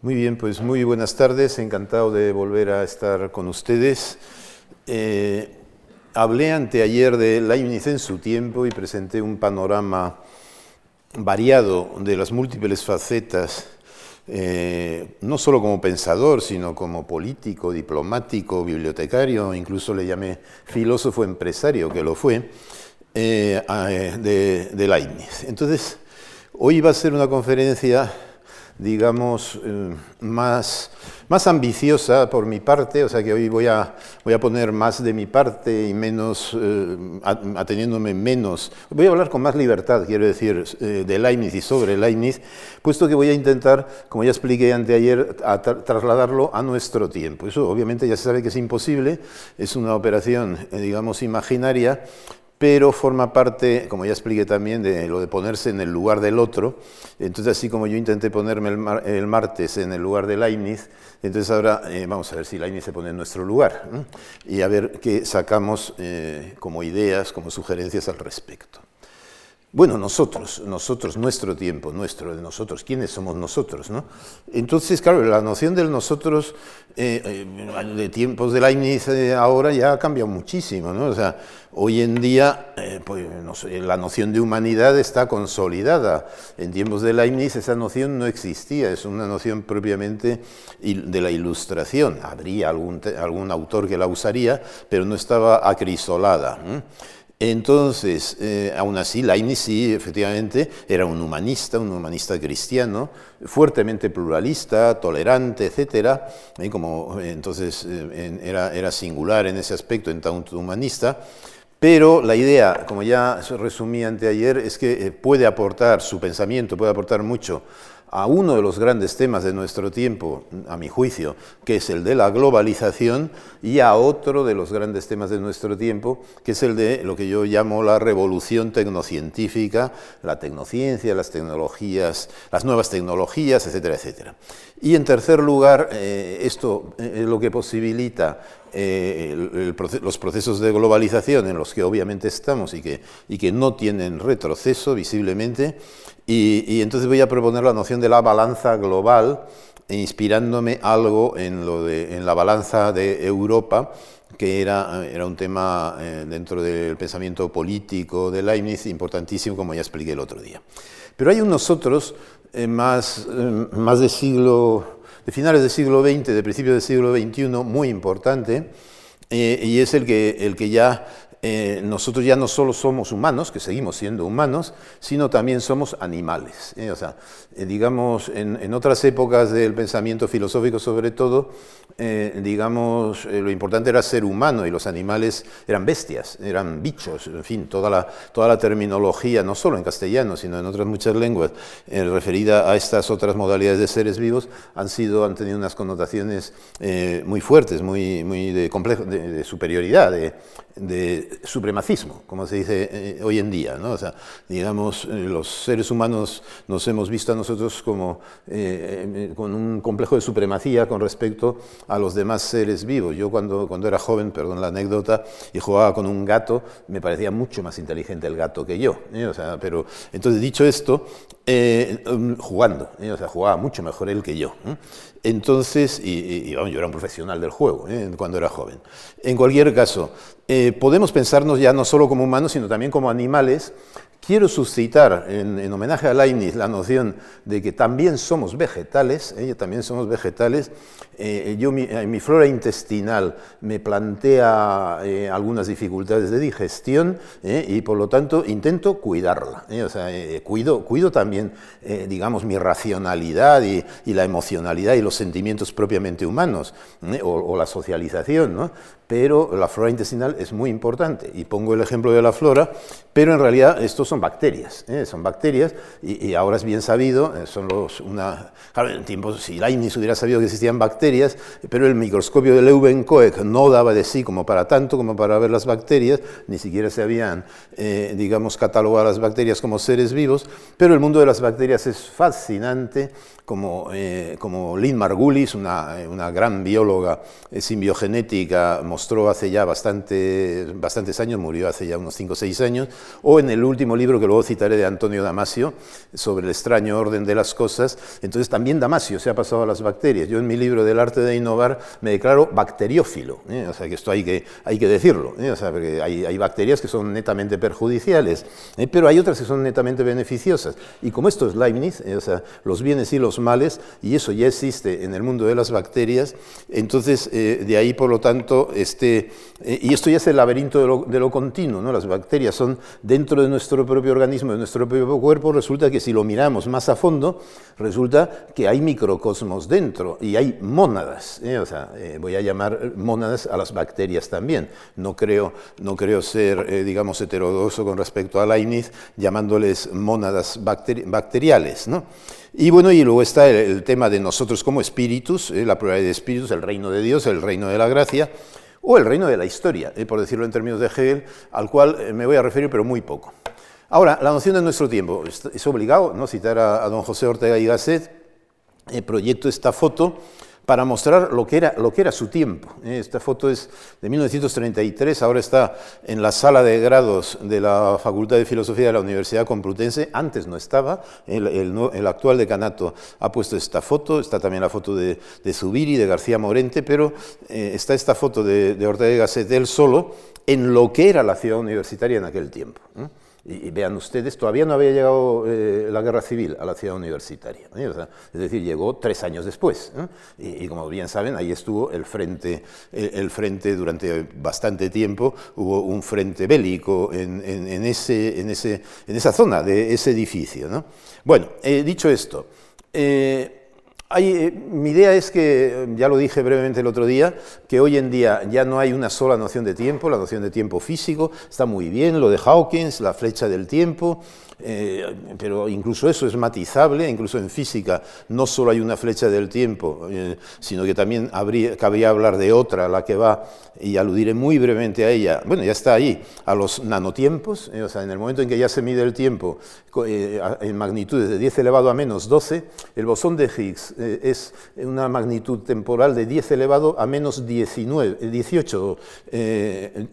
Muy bien, pues muy buenas tardes, encantado de volver a estar con ustedes. Eh, hablé anteayer de Leibniz en su tiempo y presenté un panorama variado de las múltiples facetas, eh, no solo como pensador, sino como político, diplomático, bibliotecario, incluso le llamé filósofo empresario, que lo fue, eh, de, de Leibniz. Entonces, hoy va a ser una conferencia digamos, eh, más, más ambiciosa por mi parte, o sea que hoy voy a, voy a poner más de mi parte y menos, eh, ateniéndome menos, voy a hablar con más libertad, quiero decir, eh, de Leibniz y sobre Leibniz, puesto que voy a intentar, como ya expliqué anteayer, trasladarlo a nuestro tiempo. Eso obviamente ya se sabe que es imposible, es una operación, digamos, imaginaria, pero forma parte, como ya expliqué también, de lo de ponerse en el lugar del otro. Entonces, así como yo intenté ponerme el, martes en el lugar de Leibniz, entonces ahora eh, vamos a ver si Leibniz se pone en nuestro lugar y a ver qué sacamos eh, como ideas, como sugerencias al respecto. Bueno, nosotros, nosotros, nuestro tiempo, nuestro, de nosotros, ¿quiénes somos nosotros? No? Entonces, claro, la noción del nosotros eh, eh, de tiempos de Leibniz eh, ahora ya ha cambiado muchísimo. ¿no? O sea, hoy en día pues, la noción de humanidad está consolidada. En tiempos de Leibniz esa noción no existía, es una noción propiamente de la ilustración. Habría algún, algún autor que la usaría, pero no estaba acrisolada. Entonces, eh, aún así, Leibniz sí, efectivamente, era un humanista, un humanista cristiano, fuertemente pluralista, tolerante, etc. como, entonces, eh, era, era, singular en ese aspecto, en tanto humanista. Pero la idea, como ya resumí anteayer, es que eh, puede aportar, su pensamiento puede aportar mucho a uno de los grandes temas de nuestro tiempo, a mi juicio, que es el de la globalización, y a otro de los grandes temas de nuestro tiempo, que es el de lo que yo llamo la revolución tecnocientífica, la tecnociencia, las tecnologías, las nuevas tecnologías, etcétera, etcétera. Y en tercer lugar, eh, esto es lo que posibilita eh, los procesos de globalización en los que obviamente estamos y que, y que no tienen retroceso visiblemente, y, entonces voy a proponer la noción de la balanza global, inspirándome algo en, lo de, en la balanza de Europa, que era, era un tema eh, dentro del pensamiento político de Leibniz importantísimo, como ya expliqué el otro día. Pero hay unos otros eh, más, eh, más de siglo, de finales del siglo XX, de principios del siglo XXI, muy importante, y es el que, el que ya eh, nosotros ya no solo somos humanos, que seguimos siendo humanos, sino también somos animales. ¿eh? O sea, eh, digamos, en, otras épocas del pensamiento filosófico sobre todo, digamos, lo importante era ser humano y los animales eran bestias, eran bichos, en fin, toda la, toda la terminología, no solo en castellano, sino en otras muchas lenguas, referida a estas otras modalidades de seres vivos, han, sido, han tenido unas connotaciones muy fuertes, muy, muy de, complejo, de, superioridad, supremacismo, como se dice eh, hoy en día. digamos, eh, los seres humanos nos hemos visto a nosotros como eh, con un complejo de supremacía con respecto a los demás seres vivos. Yo cuando, cuando era joven, perdón la anécdota, y jugaba con un gato, me parecía mucho más inteligente el gato que yo. Pero, entonces, dicho esto, um, jugando, o sea, jugaba mucho mejor él que yo. Entonces, y, yo era un profesional del juego cuando era joven. En cualquier caso, podemos pensarnos ya no solo como humanos, sino también como animales, quiero suscitar en, homenaje a Leibniz la noción de que también somos vegetales, ¿eh? también somos vegetales. Eh, yo, mi, eh, mi, flora intestinal me plantea algunas dificultades de digestión y por lo tanto intento cuidarla. O sea, cuido, cuido también, digamos, mi racionalidad y, la emocionalidad y los sentimientos propiamente humanos o, o, la socialización, ¿no? Pero la flora intestinal es muy importante. Y pongo el ejemplo de la flora, pero en realidad estos son bacterias, ¿eh? son bacterias, y, ahora es bien sabido, eh, son los, una, claro, en tiempos, si Leibniz hubiera sabido que existían bacterias, pero el microscopio de Leuwenkoek no daba de sí como para tanto, como para ver las bacterias, ni siquiera se habían, eh, digamos, catalogado las bacterias como seres vivos, pero el mundo de las bacterias es fascinante, como, como Lynn Margulis, una, una gran bióloga simbiogenética, mostró hace ya bastante, bastantes años, murió hace ya unos 5 o 6 años, o en el último libro que luego citaré de Antonio Damasio sobre el extraño orden de las cosas. Entonces también Damasio se ha pasado a las bacterias. Yo en mi libro del arte de innovar me declaro bacteriófilo, ¿eh? o sea que esto hay que, hay que decirlo, ¿eh? o sea, porque hay, hay, bacterias que son netamente perjudiciales, ¿eh? pero hay otras que son netamente beneficiosas. Y como esto es Leibniz, o sea, los bienes y los y eso ya existe en el mundo de las bacterias, entonces de ahí por lo tanto, este, y esto ya es el laberinto de lo, continuo, ¿no? las bacterias son dentro de nuestro propio organismo, de nuestro propio cuerpo, resulta que si lo miramos más a fondo, resulta que hay microcosmos dentro y hay mónadas. ¿eh? O sea, eh, voy a llamar mónadas a las bacterias también. No creo, no creo ser, eh, digamos, heterodoxo con respecto a Leibniz, llamándoles mónadas bacteriales. ¿no? Y bueno, y luego está el, tema de nosotros como espíritus, la pluralidad de espíritus, el reino de Dios, el reino de la gracia, o el reino de la historia, por decirlo en términos de Hegel, al cual me voy a referir, pero muy poco. Ahora, la noción de nuestro tiempo. Es obligado ¿no? citar a, don José Ortega y Gasset. Eh, proyecto esta foto para mostrar lo que era, su tiempo. Eh, esta foto es de 1933, ahora está en la sala de grados de la Facultad de Filosofía de la Universidad Complutense, antes no estaba, el, actual decanato ha puesto esta foto, está también la foto de, de Zubiri, de García Morente, pero eh, está esta foto de, Ortega y Gasset, él solo, en lo que era la ciudad universitaria en aquel tiempo. Y, vean ustedes, todavía no había llegado eh, la guerra civil a la ciudad universitaria. es decir, llegó tres años después. Y, como bien saben, ahí estuvo el frente, el, frente durante bastante tiempo, hubo un frente bélico en, ese, en, ese, en esa zona de ese edificio. Bueno, eh, dicho esto, eh, eh, mi idea es que, ya lo dije brevemente el otro día, que hoy en día ya no hay una sola noción de tiempo, la noción de tiempo físico está muy bien, lo de Hawkins, la flecha del tiempo, eh, pero incluso eso es matizable, incluso en física no solo hay una flecha del tiempo, eh, sino que también habría, cabría hablar de otra, la que va, y aludiré muy brevemente a ella, bueno, ya está ahí, a los nanotiempos, eh, o sea, en el momento en que ya se mide el tiempo en magnitudes de 10 elevado a menos 12, el bosón de Higgs es una magnitud temporal de 10 elevado a menos 19, 18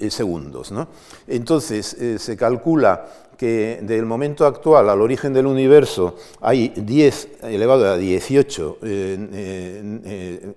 segundos. ¿no? Entonces, se calcula que del momento actual al origen del universo hay 10 elevado a 18 eh, eh,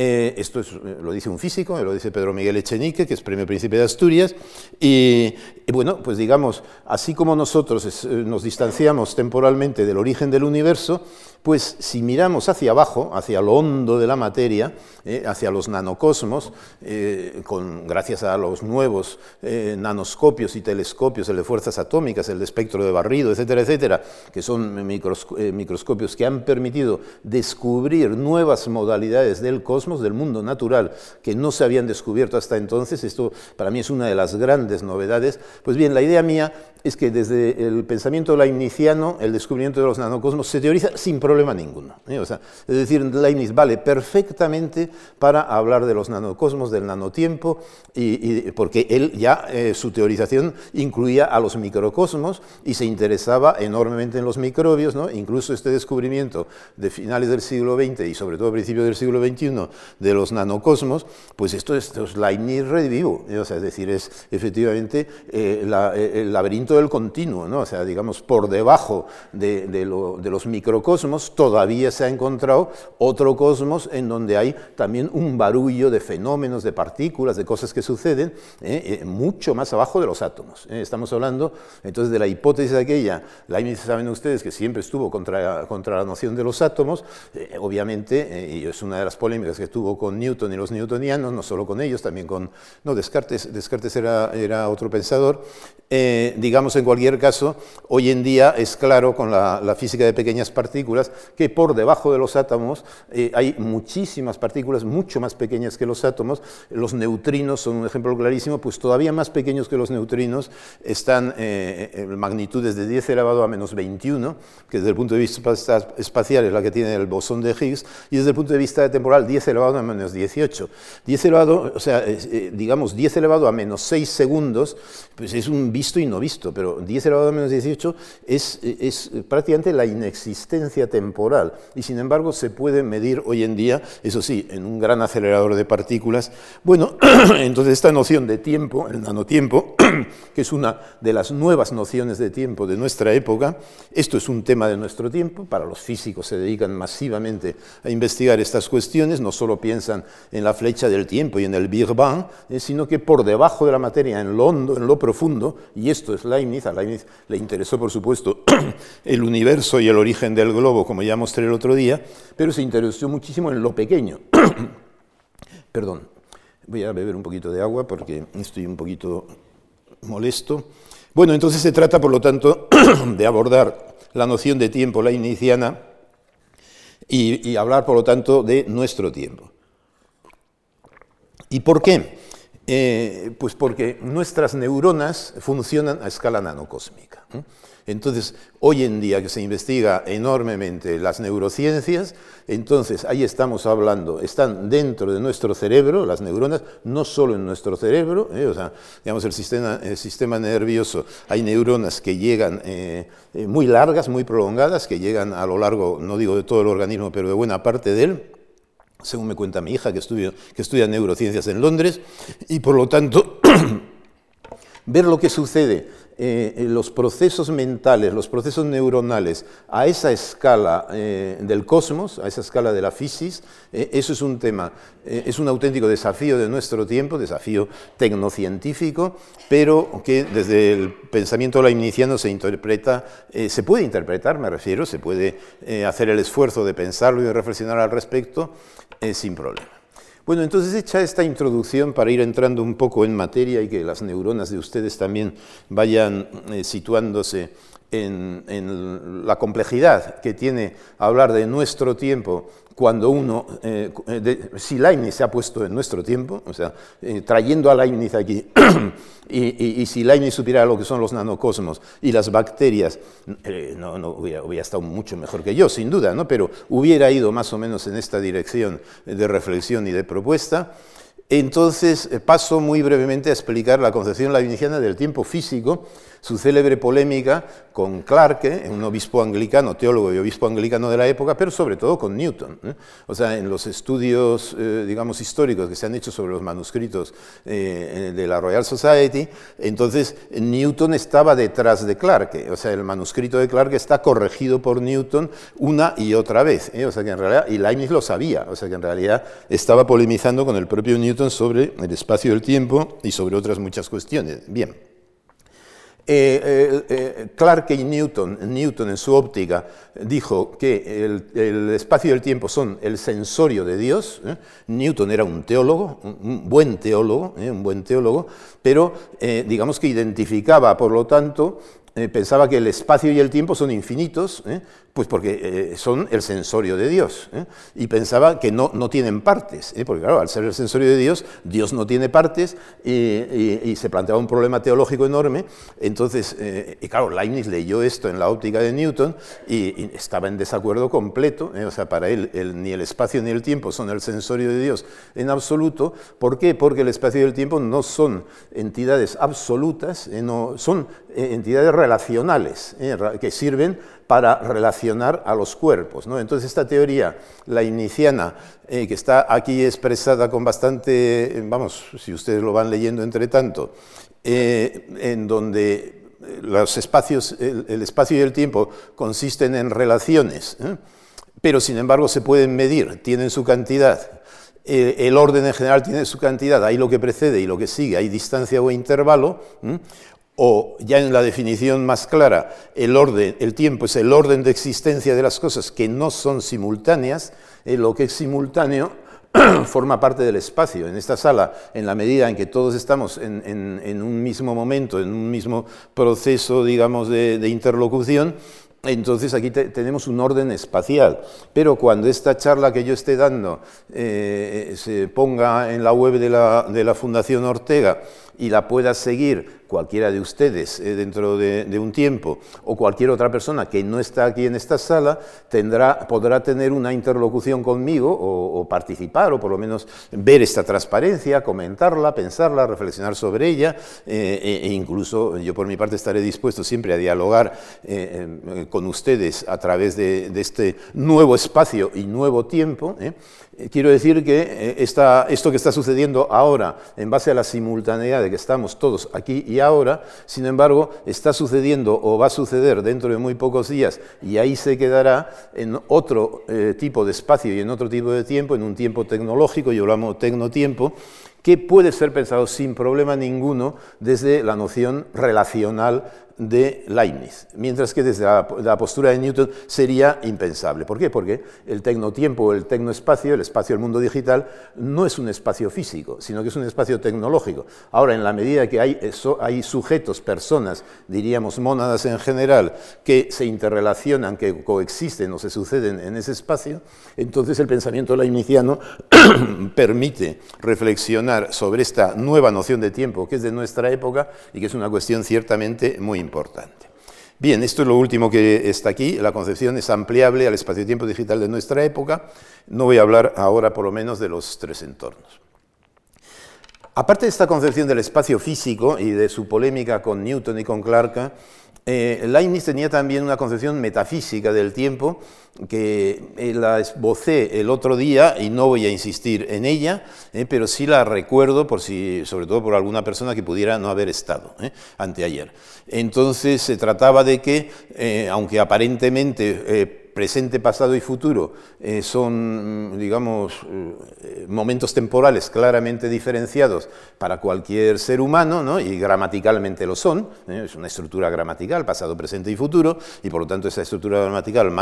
eh, esto lo dice un físico, lo dice Pedro Miguel Echenique, que es Premio Príncipe de Asturias, y, bueno, pues digamos, así como nosotros nos distanciamos temporalmente del origen del universo, pues si miramos hacia abajo, hacia lo hondo de la materia, eh, hacia los nanocosmos, eh, con, gracias a los nuevos eh, nanoscopios y telescopios, el de fuerzas atómicas, el de espectro de barrido, etcétera, etcétera, que son microscopios que han permitido descubrir nuevas modalidades del cosmos, del mundo natural, que no se habían descubierto hasta entonces. Esto para mí es una de las grandes novedades. Pues bien, la idea mía es que desde el pensamiento leibniziano, el descubrimiento de los nanocosmos se teoriza sin problema ninguno. ¿eh? es decir, Leibniz vale perfectamente para hablar de los nanocosmos, del nanotiempo, y, porque él ya eh, su teorización incluía a los microcosmos y se interesaba enormemente en los microbios, ¿no? incluso este descubrimiento de finales del siglo XX y sobre todo a principios del siglo XXI de los nanocosmos, pues esto es, Leibniz revivo, ¿eh? o sea, es decir, es efectivamente el laberinto del continuo, ¿no? o sea, digamos, por debajo de, los microcosmos todavía se ha encontrado otro cosmos en donde hay también un barullo de fenómenos, de partículas, de cosas que suceden, ¿eh? Eh, mucho más abajo de los átomos. ¿eh? Estamos hablando entonces de la hipótesis aquella, Leibniz saben ustedes que siempre estuvo contra, contra la noción de los átomos, obviamente, y es una de las polémicas que tuvo con Newton y los newtonianos, no solo con ellos, también con, no, Descartes, Descartes era, otro pensador, digamos, en cualquier caso, hoy en día es claro con la, física de pequeñas partículas que por debajo de los átomos eh, hay muchísimas partículas mucho más pequeñas que los átomos. Los neutrinos son un ejemplo clarísimo, pues todavía más pequeños que los neutrinos están eh, en magnitudes de 10 elevado a menos 21, que desde el punto de vista espacial es la que tiene el bosón de Higgs, y desde el punto de vista temporal 10 elevado a menos 18. 10 elevado, o sea, eh, digamos 10 elevado a menos 6 segundos, pues es un visto y no visto pero 10 elevado a menos 18 es, es prácticamente la inexistencia temporal y sin embargo se puede medir hoy en día, eso sí, en un gran acelerador de partículas. Bueno, entonces esta noción de tiempo, el nanotiempo, que es una de las nuevas nociones de tiempo de nuestra época. Esto es un tema de nuestro tiempo, para los físicos se dedican masivamente a investigar estas cuestiones, solo piensan en la flecha del tiempo y en el Big Bang, eh, sino que por debajo de la materia, en lo hondo, en lo profundo, y esto es Leibniz, a Leibniz le interesó por supuesto el universo y el origen del globo, como ya mostré el otro día, pero se interesó muchísimo en lo pequeño. Perdón, voy a beber un poquito de agua porque estoy un poquito molesto. Bueno, entonces se trata, por lo tanto, de abordar la noción de tiempo la y, hablar, por lo tanto, de nuestro tiempo. ¿Y por qué? Eh, pues porque nuestras neuronas funcionan a escala nanocósmica. Entonces, hoy en día que se investiga enormemente las neurociencias, entonces ahí estamos hablando, están dentro de nuestro cerebro, las neuronas, no solo en nuestro cerebro, ¿eh? o sea, digamos, el sistema, el sistema nervioso, hay neuronas que llegan eh, eh, muy largas, muy prolongadas, que llegan a lo largo, no digo de todo el organismo, pero de buena parte de él, según me cuenta mi hija, que estudia, que estudia neurociencias en Londres, y por lo tanto, ver lo que sucede eh, los procesos mentales, los procesos neuronales a esa escala eh, del cosmos, a esa escala de la física, eh, eso es un tema, es un auténtico desafío de nuestro tiempo, desafío tecnocientífico, pero que desde el pensamiento leibniziano se interpreta, se puede interpretar, me refiero, se puede hacer el esfuerzo de pensarlo y de reflexionar al respecto sin problema. Bueno, entonces hecha esta introducción para ir entrando un poco en materia y que las neuronas de ustedes también vayan eh, situándose en, la complejidad que tiene hablar de nuestro tiempo cuando uno, eh, si Leibniz se ha puesto en nuestro tiempo, o sea, eh, trayendo a Leibniz aquí, y, si Leibniz supiera lo que son los nanocosmos y las bacterias, eh, no, hubiera, hubiera, estado mucho mejor que yo, sin duda, ¿no? pero hubiera ido más o menos en esta dirección de reflexión y de propuesta. Entonces paso muy brevemente a explicar la concepción leibniziana del tiempo físico, su célebre polémica con Clarke, un obispo anglicano, teólogo y obispo anglicano de la época, pero sobre todo con Newton. ¿eh? O sea, en los estudios, eh, digamos, históricos que se han hecho sobre los manuscritos eh, de la Royal Society, entonces Newton estaba detrás de Clarke. O sea, el manuscrito de Clarke está corregido por Newton una y otra vez. O sea, que en realidad, y Leibniz lo sabía, o sea, que en realidad estaba polemizando con el propio Newton sobre el espacio del tiempo y sobre otras muchas cuestiones. Bien. Eh, eh, eh, Clark y Newton, Newton en su óptica dijo que el, espacio y el tiempo son el sensorio de Dios. Newton era un teólogo, un buen teólogo, un buen teólogo, pero digamos que identificaba, por lo tanto, pensaba que el espacio y el tiempo son infinitos, pues porque eh, son el sensorio de Dios. ¿eh? Y pensaba que no, no tienen partes, ¿eh? porque claro, al ser el sensorio de Dios, Dios no tiene partes y, se planteaba un problema teológico enorme. Entonces, y claro, Leibniz leyó esto en la óptica de Newton y, estaba en desacuerdo completo. O sea, para él ni el espacio ni el tiempo son el sensorio de Dios en absoluto. ¿Por qué? Porque el espacio y el tiempo no son entidades absolutas, no, son entidades relacionales que sirven para relacionar a los cuerpos. ¿no? Entonces esta teoría, la iniciana, eh, que está aquí expresada con bastante, vamos, si ustedes lo van leyendo entre tanto, eh, en donde eh, los espacios, el, espacio y el tiempo consisten en relaciones, pero sin embargo se pueden medir, tienen su cantidad. El orden en general tiene su cantidad, hay lo que precede y lo que sigue, hay distancia o intervalo, o ya en la definición más clara, el orden, el tiempo es el orden de existencia de las cosas que no son simultáneas, eh, lo que es simultáneo forma parte del espacio. En esta sala, en la medida en que todos estamos en, un mismo momento, en un mismo proceso, digamos, de, interlocución, entonces aquí tenemos un orden espacial. Pero cuando esta charla que yo esté dando eh, se ponga en la web de la, de la Fundación Ortega y la pueda seguir cualquiera de ustedes eh, dentro de, un tiempo o cualquier otra persona que no está aquí en esta sala tendrá, podrá tener una interlocución conmigo o, participar o por lo menos ver esta transparencia, comentarla, pensarla, reflexionar sobre ella eh, e, e incluso yo por mi parte estaré dispuesto siempre a dialogar eh, con ustedes a través de, este nuevo espacio y nuevo tiempo. Quiero decir que esto que está sucediendo ahora en base a la simultaneidad de que estamos todos aquí y ahora, sin embargo, está sucediendo o va a suceder dentro de muy pocos días y ahí se quedará en otro eh, tipo de espacio y en otro tipo de tiempo, en un tiempo tecnológico, yo lo llamo tecnotiempo, que puede ser pensado sin problema ninguno desde la noción relacional de Leibniz, mientras que desde la, postura de Newton sería impensable. ¿Por qué? Porque el tecnotiempo el tecnoespacio, el espacio del mundo digital, no es un espacio físico, sino que es un espacio tecnológico. Ahora, en la medida que hay, hay sujetos, personas, diríamos mónadas en general, que se interrelacionan, que coexisten o se suceden en ese espacio, entonces el pensamiento leibniziano permite reflexionar sobre esta nueva noción de tiempo que es de nuestra época y que es una cuestión ciertamente muy importante. Bien, esto es lo último que está aquí. La concepción es ampliable al espacio-tiempo digital de nuestra época. No voy a hablar ahora por lo menos de los tres entornos. Aparte de esta concepción del espacio físico y de su polémica con Newton y con Clarke, eh, Leibniz tenía también una concepción metafísica del tiempo que eh, la esbocé el otro día y no voy a insistir en ella, eh, pero sí la recuerdo por si, sobre todo por alguna persona que pudiera no haber estado anteayer. Entonces se trataba de que, aunque aparentemente presente, pasado y futuro eh, son, digamos, eh, momentos temporales claramente diferenciados para cualquier ser humano, ¿no? y gramaticalmente lo son, ¿eh? es una estructura gramatical, pasado, presente y futuro, y por lo tanto esa estructura gramatical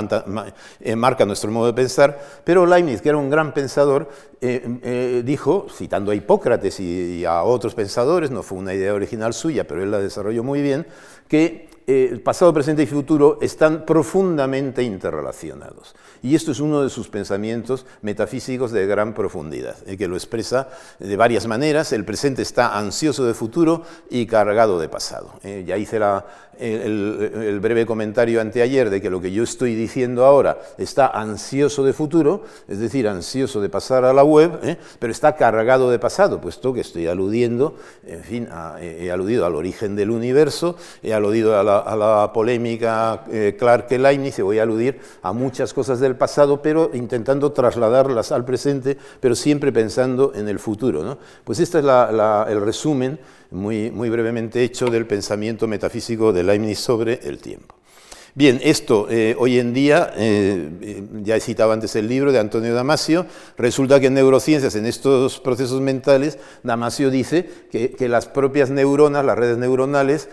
marca nuestro modo de pensar, pero Leibniz, que era un gran pensador, dijo, citando a Hipócrates y a otros pensadores, no fue una idea original suya, pero él la desarrolló muy bien, que eh, pasado, presente y futuro están profundamente interrelacionados. Y esto es uno de sus pensamientos metafísicos de gran profundidad, eh, que lo expresa de varias maneras. El presente está ansioso de futuro y cargado de pasado. Eh, ya hice el, breve comentario anteayer de que lo que yo estoy diciendo ahora está ansioso de futuro, es decir, ansioso de pasar a la web, pero está cargado de pasado, puesto que estoy aludiendo, en fin, he aludido al origen del universo, he aludido a la a la polémica eh, Clark-Leibniz voy a aludir a muchas cosas del pasado, pero intentando trasladarlas al presente, pero siempre pensando en el futuro. Pues este es el resumen muy, brevemente hecho del pensamiento metafísico de Leibniz sobre el tiempo. Bien, esto eh, hoy en día, eh, eh, ya he citado antes el libro de Antonio Damasio, resulta que en neurociencias, en estos procesos mentales, Damasio dice que, las propias neuronas, las redes neuronales,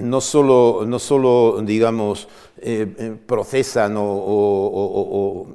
no solo, no solo digamos, eh, eh, procesan o,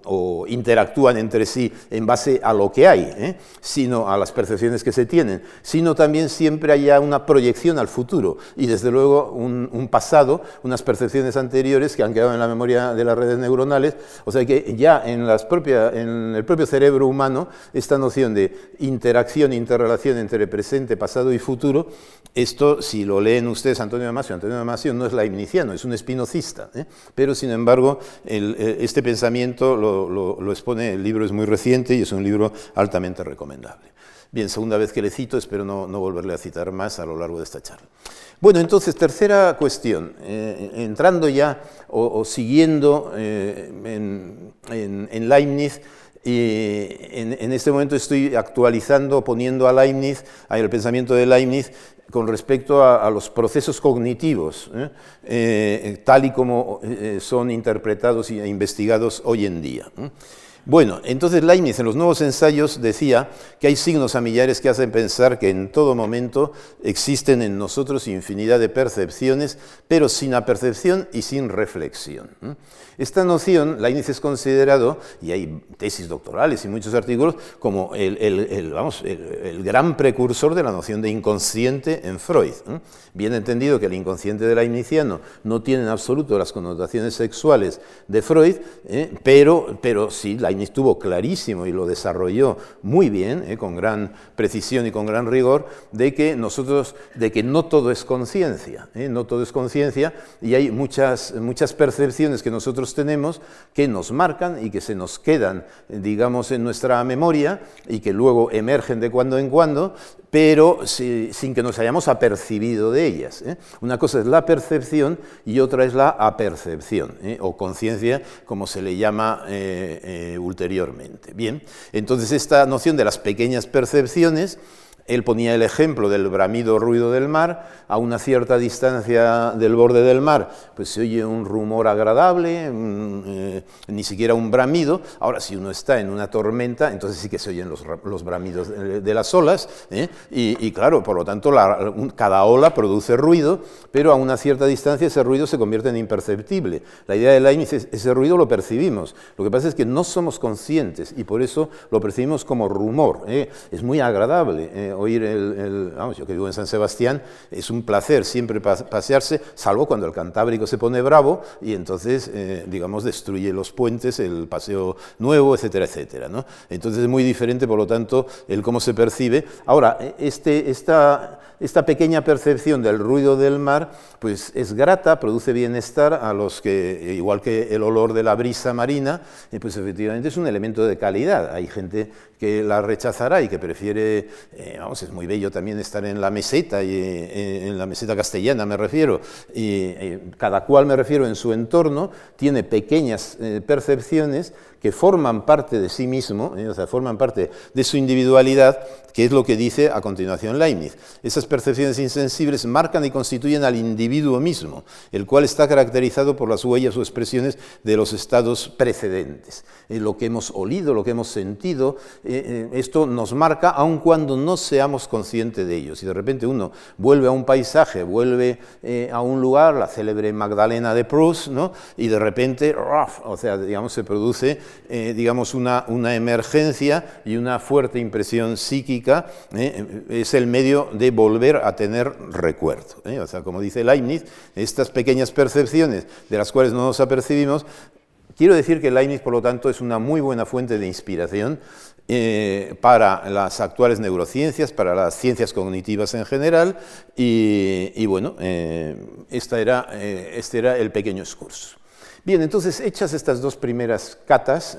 interactúan entre sí en base a lo que hay, ¿eh? sino a las percepciones que se tienen, sino también siempre haya una proyección al futuro y desde luego un, pasado, unas percepciones anteriores que han quedado en la memoria de las redes neuronales, o sea que ya en, las en el propio cerebro humano esta noción de interacción, interrelación entre presente, pasado y futuro, esto si lo leen ustedes Antonio Damasio, Antonio Damasio no es la iniciano, es un espinocista. Pero, sin embargo, eh, este pensamiento lo, expone, el libro es muy reciente y es un libro altamente recomendable. Bien, segunda vez que le cito, espero no, volverle a citar más a lo largo de esta charla. Bueno, entonces, tercera cuestión, eh, entrando ya o, siguiendo eh, en, Leibniz, y en, este momento estoy actualizando, poniendo a Leibniz, al pensamiento de Leibniz, con respecto a, los procesos cognitivos, ¿eh? Eh, tal y como eh, son interpretados e investigados hoy en día. Bueno, entonces Leibniz en los nuevos ensayos decía que hay signos familiares que hacen pensar que en todo momento existen en nosotros infinidad de percepciones, pero sin apercepción y sin reflexión. Esta noción, Leibniz es considerado, y hay tesis doctorales y muchos artículos, como el, vamos, el, gran precursor de la noción de inconsciente en Freud. Bien entendido que el inconsciente de Leibniziano no tiene en absoluto las connotaciones sexuales de Freud, ¿eh? pero, pero sí, Leibniz tuvo clarísimo y lo desarrolló muy bien, ¿eh? con gran precisión y con gran rigor, de que nosotros, de que no todo es conciencia, ¿eh? no todo es conciencia, y hay muchas, muchas percepciones que nosotros tenemos que nos marcan y que se nos quedan, digamos, en nuestra memoria y que luego emergen de cuando en cuando, pero sin que nos hayamos apercibido de ellas. ¿eh? Una cosa es la percepción y otra es la apercepción, o conciencia, como se le llama ulteriormente. Bien, entonces esta noción de las pequeñas percepciones Él ponía el ejemplo del bramido ruido del mar, a una cierta distancia del borde del mar, pues se oye un rumor agradable, eh, ni siquiera un bramido. Ahora, si uno está en una tormenta, entonces sí que se oyen los, bramidos de, las olas, ¿eh? y, claro, por lo tanto, cada ola produce ruido, pero a una cierta distancia ese ruido se convierte en imperceptible. La idea de Leibniz es ese ruido lo percibimos. Lo que pasa es que no somos conscientes y por eso lo percibimos como rumor. ¿eh? Es muy agradable oír el, vamos, yo que vivo en San Sebastián, es un placer siempre pasearse, salvo cuando el Cantábrico se pone bravo y entonces, eh, digamos, destruye los puentes, el paseo nuevo, etcétera, etcétera. Entonces es muy diferente, por lo tanto, el cómo se percibe. Ahora, e, este, esta, esta pequeña percepción del ruido del mar, pues es grata, produce bienestar a los que, igual que el olor de la brisa marina, pues efectivamente es un elemento de calidad. Hay gente que la rechazará y que prefiere, eh, vamos, es muy bello también estar en la meseta, y, eh, en la meseta castellana me refiero, y eh, cada cual me refiero en su entorno, tiene pequeñas percepciones que forman parte de sí mismo, o sea, forman parte de su individualidad, que es lo que dice a continuación Leibniz. Esas percepciones insensibles marcan y constituyen al individuo mismo, el cual está caracterizado por las huellas o expresiones de los estados precedentes. lo que hemos olido, lo que hemos sentido, eh, eh, esto nos marca aun cuando no seamos conscientes de ello. Si de repente uno vuelve a un paisaje, vuelve eh, a un lugar, la célebre Magdalena de Proust, ¿no? y de repente, o sea, digamos, se produce digamos, una, una, emergencia y una fuerte impresión psíquica, es el medio de volver a tener recuerdo. O sea, como dice Leibniz, estas pequeñas percepciones de las cuales no nos apercibimos Quiero decir que Leibniz, por lo tanto, es una muy buena fuente de inspiración eh, para las actuales neurociencias, para las ciencias cognitivas en general, y, bueno, eh, era, eh, este era el pequeño excurso. Bien, entonces, hechas estas dos primeras catas,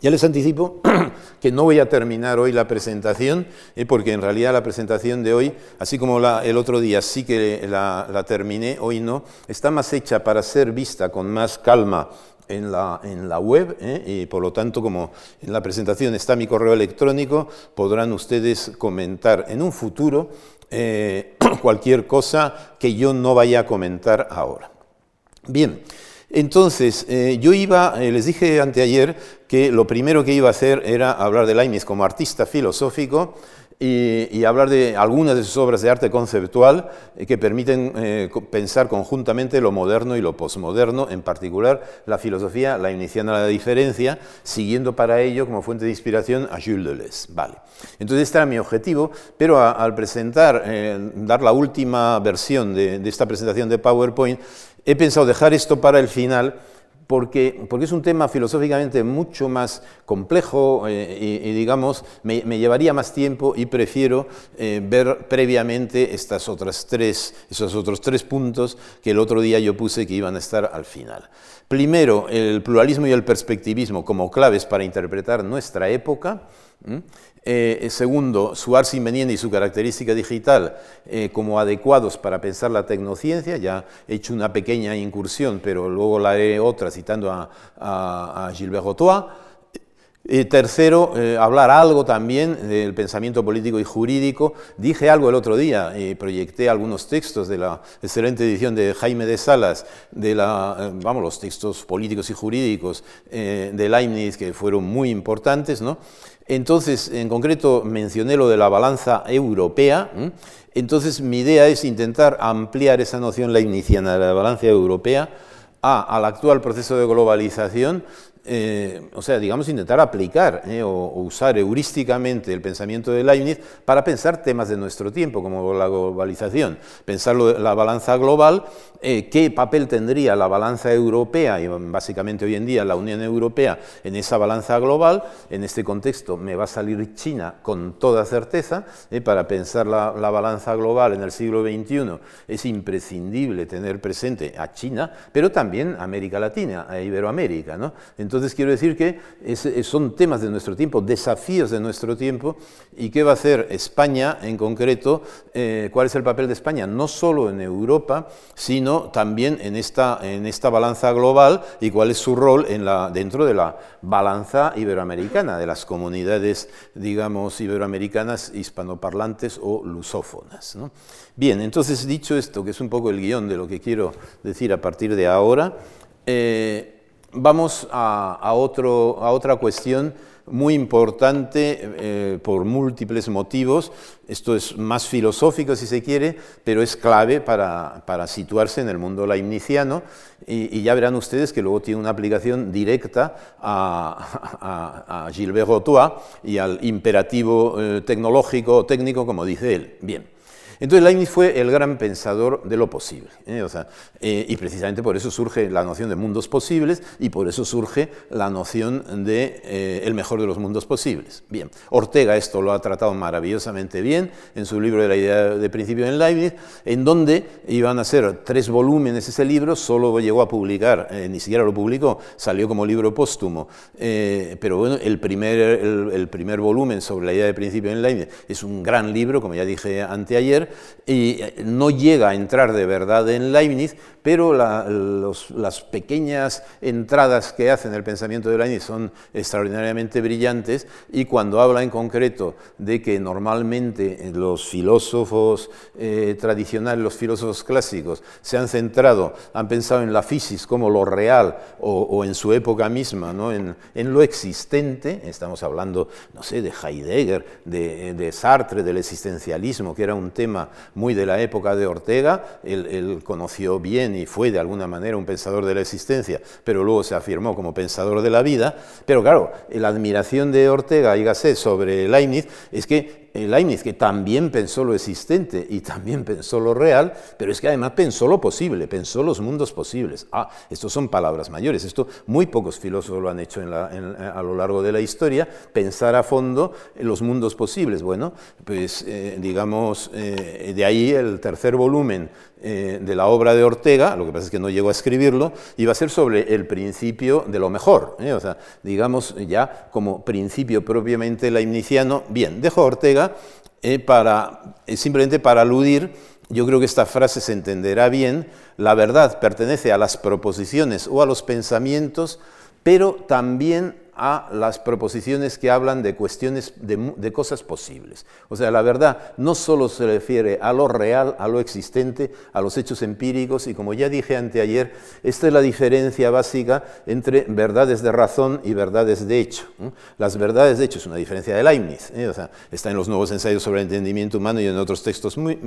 ya les anticipo que no voy a terminar hoy la presentación, porque en realidad la presentación de hoy, así como el otro día sí que la, terminé, hoy no, está más hecha para ser vista con más calma en la, en la web ¿eh? y por lo tanto como en la presentación está mi correo electrónico, podrán ustedes comentar en un futuro eh, cualquier cosa que yo no vaya a comentar ahora. Bien, entonces eh, yo iba, les dije anteayer que lo primero que iba a hacer era hablar de Leibniz como artista filosófico, y, hablar de algunas de sus obras de arte conceptual eh, que permiten eh, pensar conjuntamente lo moderno y lo posmoderno, en particular la filosofía la iniciando la diferencia, siguiendo para ello como fuente de inspiración a Jules Deleuze. Vale. Entonces este era mi objetivo, pero al presentar, eh, dar la última versión de, de esta presentación de PowerPoint, he pensado dejar esto para el final porque, es un tema filosóficamente mucho más complejo eh, y, digamos, me, llevaría más tiempo y prefiero eh, ver previamente estas otras tres, esos otros tres puntos que el otro día yo puse que iban a estar al final. Primero, el pluralismo y el perspectivismo como claves para interpretar nuestra época. Eh, segundo, su ars y su característica digital eh, como adecuados para pensar la tecnociencia. Ya he hecho una pequeña incursión, pero luego la haré otra citando a, a, Gilbert Rotois. Eh, tercero, hablar algo también del pensamiento político y jurídico. Dije algo el otro día y proyecté algunos textos de la excelente edición de Jaime de Salas, de la, vamos, los textos políticos y jurídicos de Leibniz que fueron muy importantes, ¿no? Entonces, en concreto, mencioné lo de la balanza europea. Entonces, mi idea es intentar ampliar esa noción leibniziana de la balanza europea al actual proceso de globalización eh, o sea, digamos, intentar aplicar eh, o, usar heurísticamente el pensamiento de Leibniz para pensar temas de nuestro tiempo, como la globalización, pensar la balanza global, eh, qué papel tendría la balanza europea y básicamente hoy en día la Unión Europea en esa balanza global. En este contexto me va a salir China con toda certeza. para pensar la, la balanza global en el siglo XXI es imprescindible tener presente a China, pero también a América Latina, a Iberoamérica. ¿no? Quiero decir que son temas de nuestro tiempo, desafíos de nuestro tiempo, y qué va a hacer España en concreto, eh, cuál es el papel de España, no solo en Europa, sino también en esta, en esta balanza global y cuál es su rol dentro de la balanza iberoamericana, de las comunidades, digamos, iberoamericanas hispanoparlantes o lusófonas. Bien, entonces dicho esto, que es un poco el guion de lo que quiero decir a partir de ahora, eh, vamos a, otro, a, otra cuestión muy importante eh, por múltiples motivos. Esto es más filosófico si se quiere, pero es clave para, situarse en el mundo leibniziano y, ya verán ustedes que luego tiene una aplicación directa a, Gilbert Rotois y al imperativo eh, tecnológico o técnico, como dice él. Bien. Entonces Leibniz fue el gran pensador de lo posible. ¿eh? Eh, y precisamente por eso surge la noción de mundos posibles y por eso surge la noción de eh, el mejor de los mundos posibles. Bien, Ortega esto lo ha tratado maravillosamente bien en su libro de la idea de principio en Leibniz, en donde iban a ser tres volúmenes ese libro, solo llegó a publicar, ni siquiera lo publicó, salió como libro póstumo. pero bueno, el primer, el primer volumen sobre la idea de principio en Leibniz es un gran libro, como ya dije anteayer, y eh, no llega a entrar de verdad en Leibniz, pero las pequeñas entradas que hace en el pensamiento de Leibniz son extraordinariamente brillantes y cuando habla en concreto de que normalmente los filósofos eh, tradicionales, los filósofos clásicos, se han centrado, han pensado en la física como lo real o, en su época misma, ¿no? en, lo existente, estamos hablando, no sé, de Heidegger, de, Sartre, del existencialismo, que era un tema muy de la época de Ortega, él conoció bien y fue de alguna manera un pensador de la existencia, pero luego se afirmó como pensador de la vida. Pero claro, la admiración de Ortega y Gasset sobre Leibniz es que Leibniz, que también pensó lo existente y también pensó lo real, pero es que además pensó lo posible, pensó los mundos posibles. Ah, estos son palabras mayores, esto muy pocos filósofos lo han hecho a lo largo de la historia, pensar a fondo los mundos posibles. Bueno, pues eh, digamos, eh, de ahí el tercer volumen eh, de la obra de Ortega, lo que pasa es que no llegó a escribirlo, iba a ser sobre el principio de lo mejor, o sea, digamos ya como principio propiamente leibniziano. Bien, dejo a Ortega eh, eh, simplemente para aludir, yo creo que esta frase se entenderá bien, la verdad pertenece a las proposiciones o a los pensamientos, pero también a las proposiciones que hablan de cuestiones, de, cosas posibles. O sea, la verdad no solo se refiere a lo real, a lo existente, a los hechos empíricos, y como ya dije anteayer, esta es la diferencia básica entre verdades de razón y verdades de hecho. Las verdades de hecho es una diferencia de Leibniz, ¿eh? está en los nuevos ensayos sobre el entendimiento humano y en otros textos muy,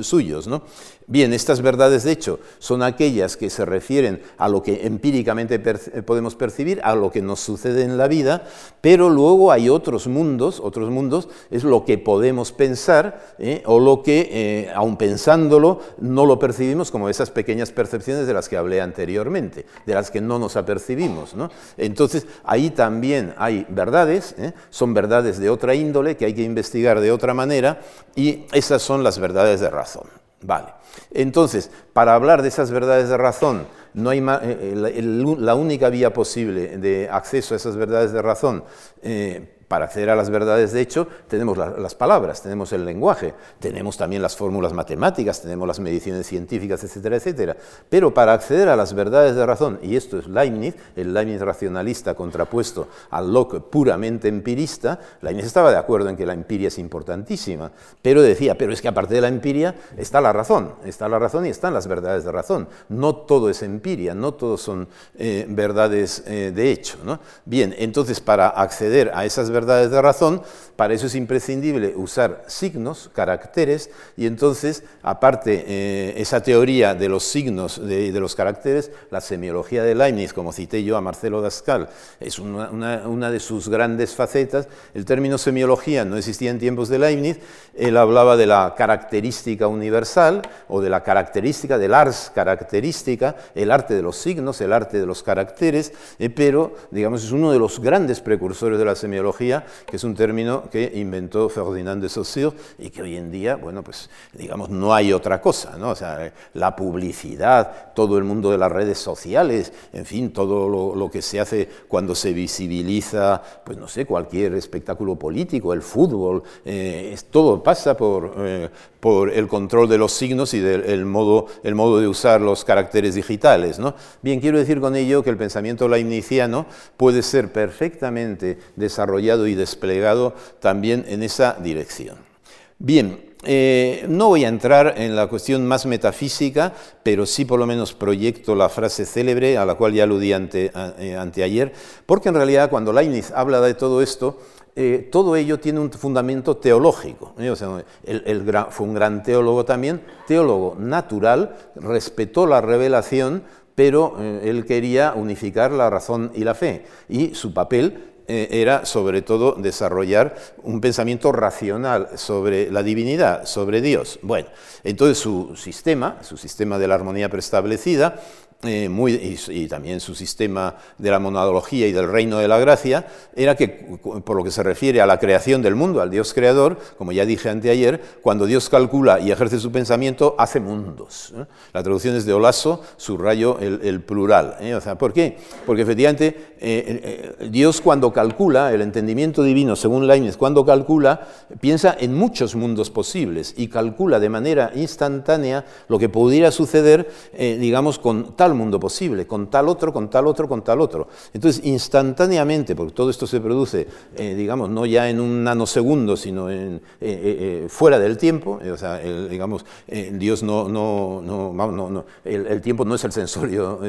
suyos. ¿no? Bien, estas verdades de hecho son aquellas que se refieren a lo que empíricamente podemos percibir, a lo que nos sucede en la vida, pero luego hay otros mundos, otros mundos es lo que podemos pensar ¿eh? o lo que, eh, aun pensándolo, no lo percibimos como esas pequeñas percepciones de las que hablé anteriormente, de las que no nos apercibimos. Entonces, ahí también hay verdades, ¿eh? son verdades de otra índole que hay que investigar de otra manera y esas son las verdades de razón. Vale. Entonces, para hablar de esas verdades de razón, no hay eh, eh, la única vía posible de acceso a esas verdades de razón eh, para acceder a las verdades de hecho, tenemos las palabras, tenemos el lenguaje, tenemos también las fórmulas matemáticas, tenemos las mediciones científicas, etcétera, etcétera. Pero para acceder a las verdades de razón, y esto es Leibniz, el Leibniz racionalista contrapuesto al Locke puramente empirista, Leibniz estaba de acuerdo en que la empiria es importantísima, pero decía, pero es que aparte de la empiria está la razón, está la razón y están las verdades de razón. No todo es empiria, no todo son eh, verdades eh, de hecho. Bien, entonces para acceder a esas verdades verdades de razón, para eso es imprescindible usar signos, caracteres, y entonces, aparte, eh, esa teoría de los signos y de, los caracteres, la semiología de Leibniz, como cité yo a Marcelo Dascal, es una, de sus grandes facetas. El término semiología no existía en tiempos de Leibniz, él hablaba de la característica universal o de la característica, del ars característica, el arte de los signos, el arte de los caracteres, eh, pero, digamos, es uno de los grandes precursores de la semiología que es un término que inventó Ferdinand de Saussure y que hoy en día, bueno, pues digamos, no hay otra cosa, ¿no? O sea, la publicidad, todo el mundo de las redes sociales, en fin, todo lo, que se hace cuando se visibiliza, pues no sé, cualquier espectáculo político, el fútbol, eh, todo pasa por, eh, por el control de los signos y del modo, el modo de usar los caracteres digitales. ¿no? Bien, quiero decir con ello que el pensamiento leibniziano puede ser perfectamente desarrollado y desplegado también en esa dirección. Bien, eh, no voy a entrar en la cuestión más metafísica, pero sí por lo menos proyecto la frase célebre a la cual ya aludí eh, anteayer, porque en realidad cuando Leibniz habla de todo esto, eh, todo ello tiene un fundamento teológico. ¿eh? fue un gran teólogo también, teólogo natural, respetó la revelación, pero eh, él quería unificar la razón y la fe. Y su papel era sobre todo desarrollar un pensamiento racional sobre la divinidad, sobre Dios. Bueno, entonces su sistema, su sistema de la armonía preestablecida, eh, y, también su sistema de la monadología y del reino de la gracia, era que, por lo que se refiere a la creación del mundo, al Dios creador, como ya dije anteayer, cuando Dios calcula y ejerce su pensamiento, hace mundos. ¿eh? La traducción es de Olaso, subrayo el, plural. ¿eh? O sea, ¿Por qué? Porque efectivamente Dios cuando calcula, el entendimiento divino, según Leibniz, cuando calcula, piensa en muchos mundos posibles y calcula de manera instantánea lo que pudiera suceder, digamos, con tal mundo posible, con tal otro, con tal otro, con tal otro. Entonces, instantáneamente, porque todo esto se produce, eh, digamos, no ya en un nanosegundo, sino en, eh, eh, fuera del tiempo, o sea, digamos, Dios no, no, no, no, el, tiempo no es el sensorio,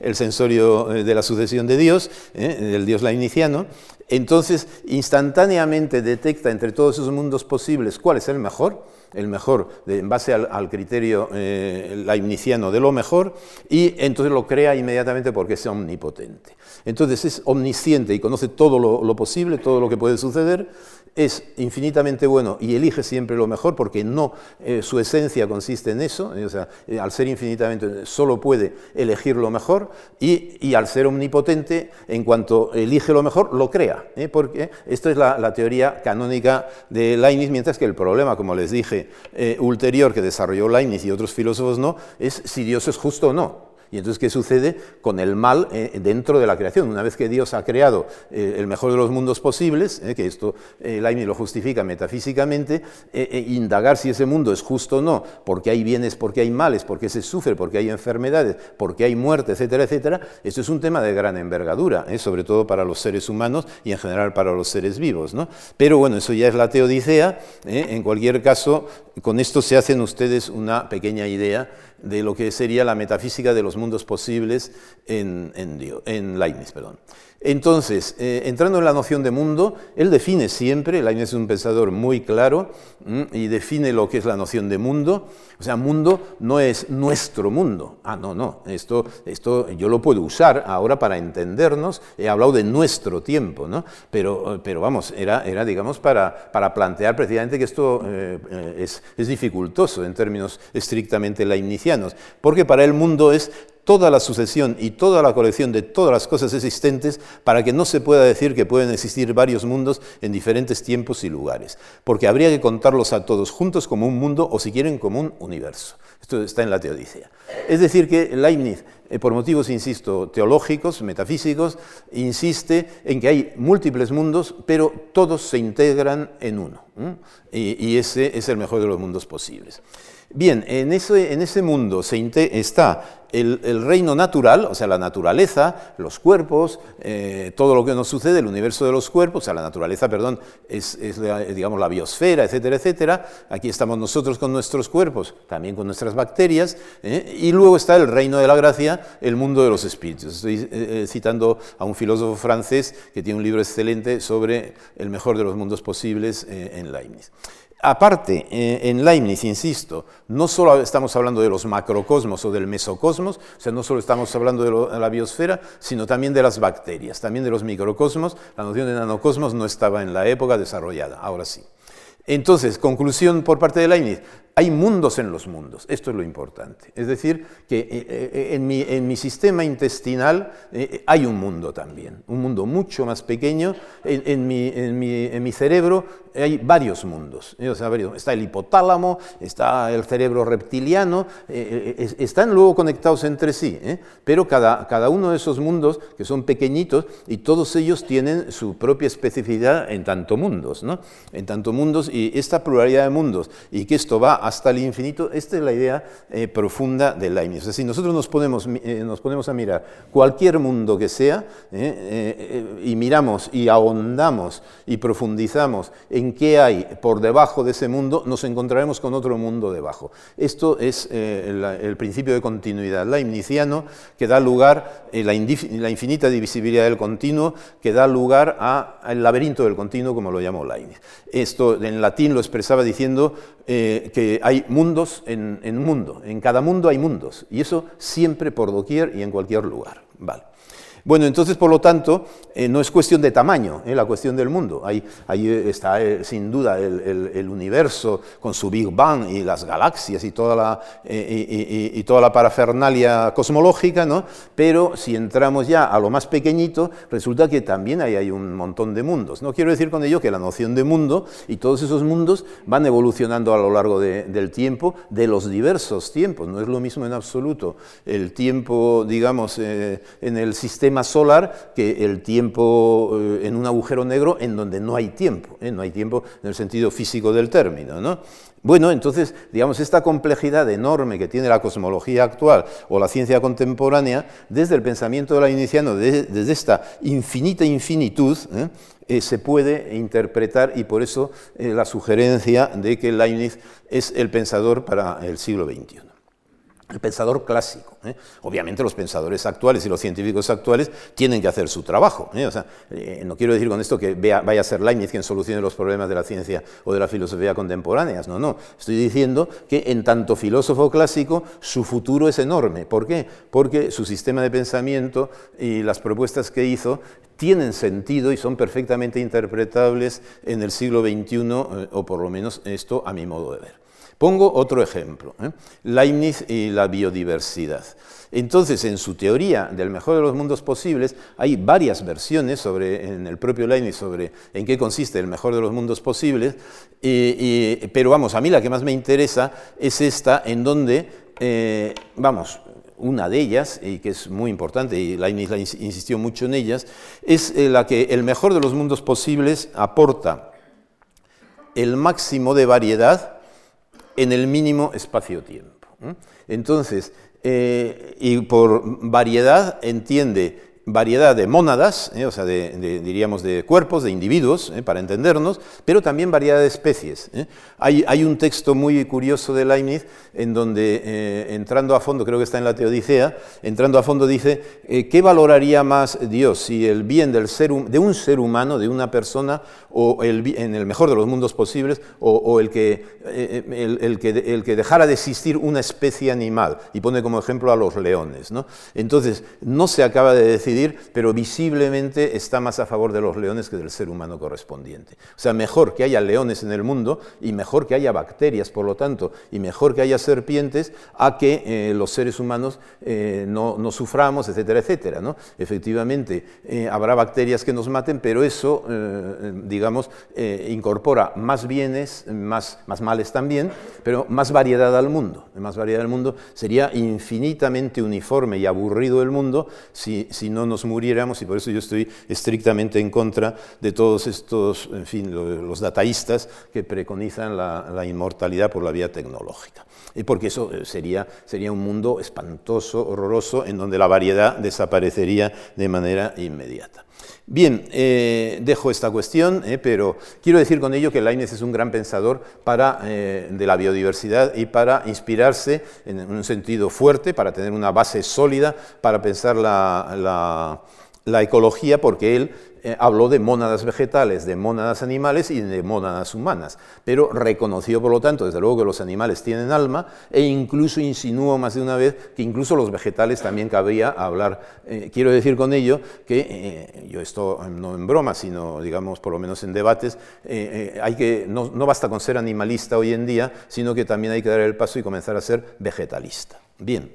el sensorio de la sucesión de Dios, del Dios lainiciano, entonces instantáneamente detecta entre todos esos mundos posibles cuál es el mejor, el mejor en base al, criterio eh, laimniciano de lo mejor, y entonces lo crea inmediatamente porque es omnipotente. Entonces es omnisciente y conoce todo lo posible, todo lo que puede suceder, es infinitamente bueno y elige siempre lo mejor porque no eh, su esencia consiste en eso, eh, o sea, eh, al ser infinitamente solo puede elegir lo mejor y, al ser omnipotente, en cuanto elige lo mejor, lo crea, porque esto es la, teoría canónica de Leibniz, mientras que el problema, como les dije, ulterior que desarrolló Leibniz y otros filósofos no, es si Dios es justo o no. Y entonces, ¿qué sucede con el mal eh, dentro de la creación? Una vez que Dios ha creado eh, el mejor de los mundos posibles, eh, que esto Leibniz lo justifica metafísicamente, indagar si ese mundo es justo o no, porque hay bienes, porque hay males, porque se sufre, porque hay enfermedades, porque hay muerte, etcétera, etcétera, esto es un tema de gran envergadura, sobre todo para los seres humanos y en general para los seres vivos. Pero bueno, eso ya es la teodicea. En cualquier caso, con esto se hacen ustedes una pequeña idea de lo que sería la metafísica de los mundos posibles en, en, Leibniz. Perdón. Entonces, eh, entrando en la noción de mundo, él define siempre, Leibniz es un pensador muy claro y define lo que es la noción de mundo. O sea, mundo no es nuestro mundo. Ah, no, no, esto, esto yo lo puedo usar ahora para entendernos. He hablado de nuestro tiempo, ¿no? Pero, pero vamos, era, era digamos, para, para plantear precisamente que esto eh, eh, es, es dificultoso en términos estrictamente leibnizianos, porque para el mundo es toda la sucesión y toda la colección de todas las cosas existentes para que no se pueda decir que pueden existir varios mundos en diferentes tiempos y lugares, porque habría que contarlos a todos juntos como un mundo o si quieren como un universo. Esto está en la teodicea. Es decir, que Leibniz, eh, por motivos, insisto, teológicos, metafísicos, insiste en que hay múltiples mundos, pero todos se integran en uno. Y, ese es el mejor de los mundos posibles. Bien, en ese, mundo está el, reino natural, o sea, la naturaleza, los cuerpos, eh, todo lo que nos sucede, el universo de los cuerpos, o sea, la naturaleza, perdón, es, digamos, la biosfera, etcétera, etcétera. Aquí estamos nosotros con nuestros cuerpos, también con nuestras bacterias, ¿eh? y luego está el reino de la gracia, el mundo de los espíritus. Estoy eh, citando a un filósofo francés que tiene un libro excelente sobre el mejor de los mundos posibles en Leibniz. Aparte, eh, en Leibniz, insisto, no solo estamos hablando de los macrocosmos o del mesocosmos, o sea, no solo estamos hablando de, la biosfera, sino también de las bacterias, también de los microcosmos. La noción de nanocosmos no estaba en la época desarrollada, ahora sí. Entonces, conclusión por parte de Leibniz, hay mundos en los mundos, esto es lo importante. Es decir, que eh, eh, en mi, sistema intestinal eh, hay un mundo también, un mundo mucho más pequeño. En, mi, cerebro hay varios mundos. Está el hipotálamo, está el cerebro reptiliano, están luego conectados entre sí, pero cada, cada uno de esos mundos, que son pequeñitos, y todos ellos tienen su propia especificidad en tanto mundos, ¿no? en tanto mundos, y esta pluralidad de mundos, y que esto va hasta el infinito, esta es la idea eh, profunda de Leibniz. Es decir, nosotros nos ponemos, eh, nos ponemos a mirar cualquier mundo que sea eh, y miramos y ahondamos y profundizamos en qué hay por debajo de ese mundo, nos encontraremos con otro mundo debajo. Esto es el principio de continuidad leibniziano que da lugar, la, la infinita divisibilidad del continuo, que da lugar al laberinto del continuo, como lo llamó Leibniz. Esto en latín lo expresaba diciendo que hay mundos en, en, mundo, en cada mundo hay mundos, y eso siempre por doquier y en cualquier lugar. Vale. Bueno, entonces, por lo tanto, eh, no es cuestión de tamaño eh, la cuestión del mundo. Ahí, ahí está eh, sin duda el, universo con su Big Bang y las galaxias y toda la, y, toda la parafernalia cosmológica, ¿no? pero si entramos ya a lo más pequeñito, resulta que también ahí hay un montón de mundos. No quiero decir con ello que la noción de mundo y todos esos mundos van evolucionando a lo largo del tiempo, de los diversos tiempos. No es lo mismo en absoluto el tiempo, digamos, en el sistema solar que el tiempo eh, en un agujero negro en donde no hay tiempo, ¿eh? no hay tiempo en el sentido físico del término. ¿no? Bueno, entonces, digamos, esta complejidad enorme que tiene la cosmología actual o la ciencia contemporánea, desde el pensamiento de la iniciano, desde esta infinita infinitud, ¿eh? se puede interpretar y por eso la sugerencia de que Leibniz es el pensador para el siglo XXI el pensador clásico. ¿eh? Obviamente los pensadores actuales y los científicos actuales tienen que hacer su trabajo. ¿eh? O sea, eh, no quiero decir con esto que vaya a ser Leibniz quien solucione los problemas de la ciencia o de la filosofía contemporáneas. No, no. Estoy diciendo que en tanto filósofo clásico su futuro es enorme. ¿Por qué? Porque su sistema de pensamiento y las propuestas que hizo tienen sentido y son perfectamente interpretables en el siglo XXI, o por lo menos esto a mi modo de ver. Pongo otro ejemplo, ¿eh? Leibniz y la biodiversidad. Entonces, en su teoría del mejor de los mundos posibles, hay varias versiones sobre, en el propio Leibniz sobre en qué consiste el mejor de los mundos posibles, pero vamos, a mí la que más me interesa es esta, en donde, eh, vamos, una de ellas, y que es muy importante, y Leibniz insistió mucho en ellas, es eh, la que el mejor de los mundos posibles aporta el máximo de variedad en el mínimo espacio-tiempo. Entonces, eh, y por variedad entiende variedad de mónadas, eh, o sea, diríamos de cuerpos, de individuos, eh, para entendernos, pero también variedad de especies. Hay, hay, un texto muy curioso de Leibniz en donde, entrando a fondo, creo que está en la Teodicea, entrando a fondo dice, ¿qué valoraría más Dios? Si el bien del ser, de un ser humano, de una persona, o el, en el mejor de los mundos posibles, o, el, que, el, que, el, dejara de existir una especie animal, y pone como ejemplo a los leones. Entonces, no se acaba de pero visiblemente está más a favor de los leones que del ser humano correspondiente. O sea, mejor que haya leones en el mundo y mejor que haya bacterias, por lo tanto, y mejor que haya serpientes, a que eh, los seres humanos eh, no, suframos, etcétera, etcétera. ¿no? Efectivamente, eh, habrá bacterias que nos maten, pero eso, digamos, incorpora más bienes, más, más males también, pero más variedad al mundo. Más variedad al mundo sería infinitamente uniforme y aburrido el mundo si, si no nos muriéramos y por eso yo estoy estrictamente en contra de todos estos, en fin, los dataístas que preconizan la, inmortalidad por la vía tecnológica. Porque eso eh, sería, sería un mundo espantoso, horroroso, en donde la variedad desaparecería de manera inmediata. Bien, eh, dejo esta cuestión, eh, pero quiero decir con ello que Leibniz es un gran pensador para, de la biodiversidad y para inspirarse en un sentido fuerte, para tener una base sólida, para pensar la la ecología porque él eh, habló de mónadas vegetales, de mónadas animales y de mónadas humanas, pero reconoció, por lo tanto, desde luego que los animales tienen alma e incluso insinuó más de una vez que incluso los vegetales también cabría hablar. Eh, quiero decir con ello que, eh, yo esto no en broma, sino digamos por lo menos en debates, hay que, no, no basta con ser animalista hoy en día, sino que también hay que dar el paso y comenzar a ser vegetalista. Bien.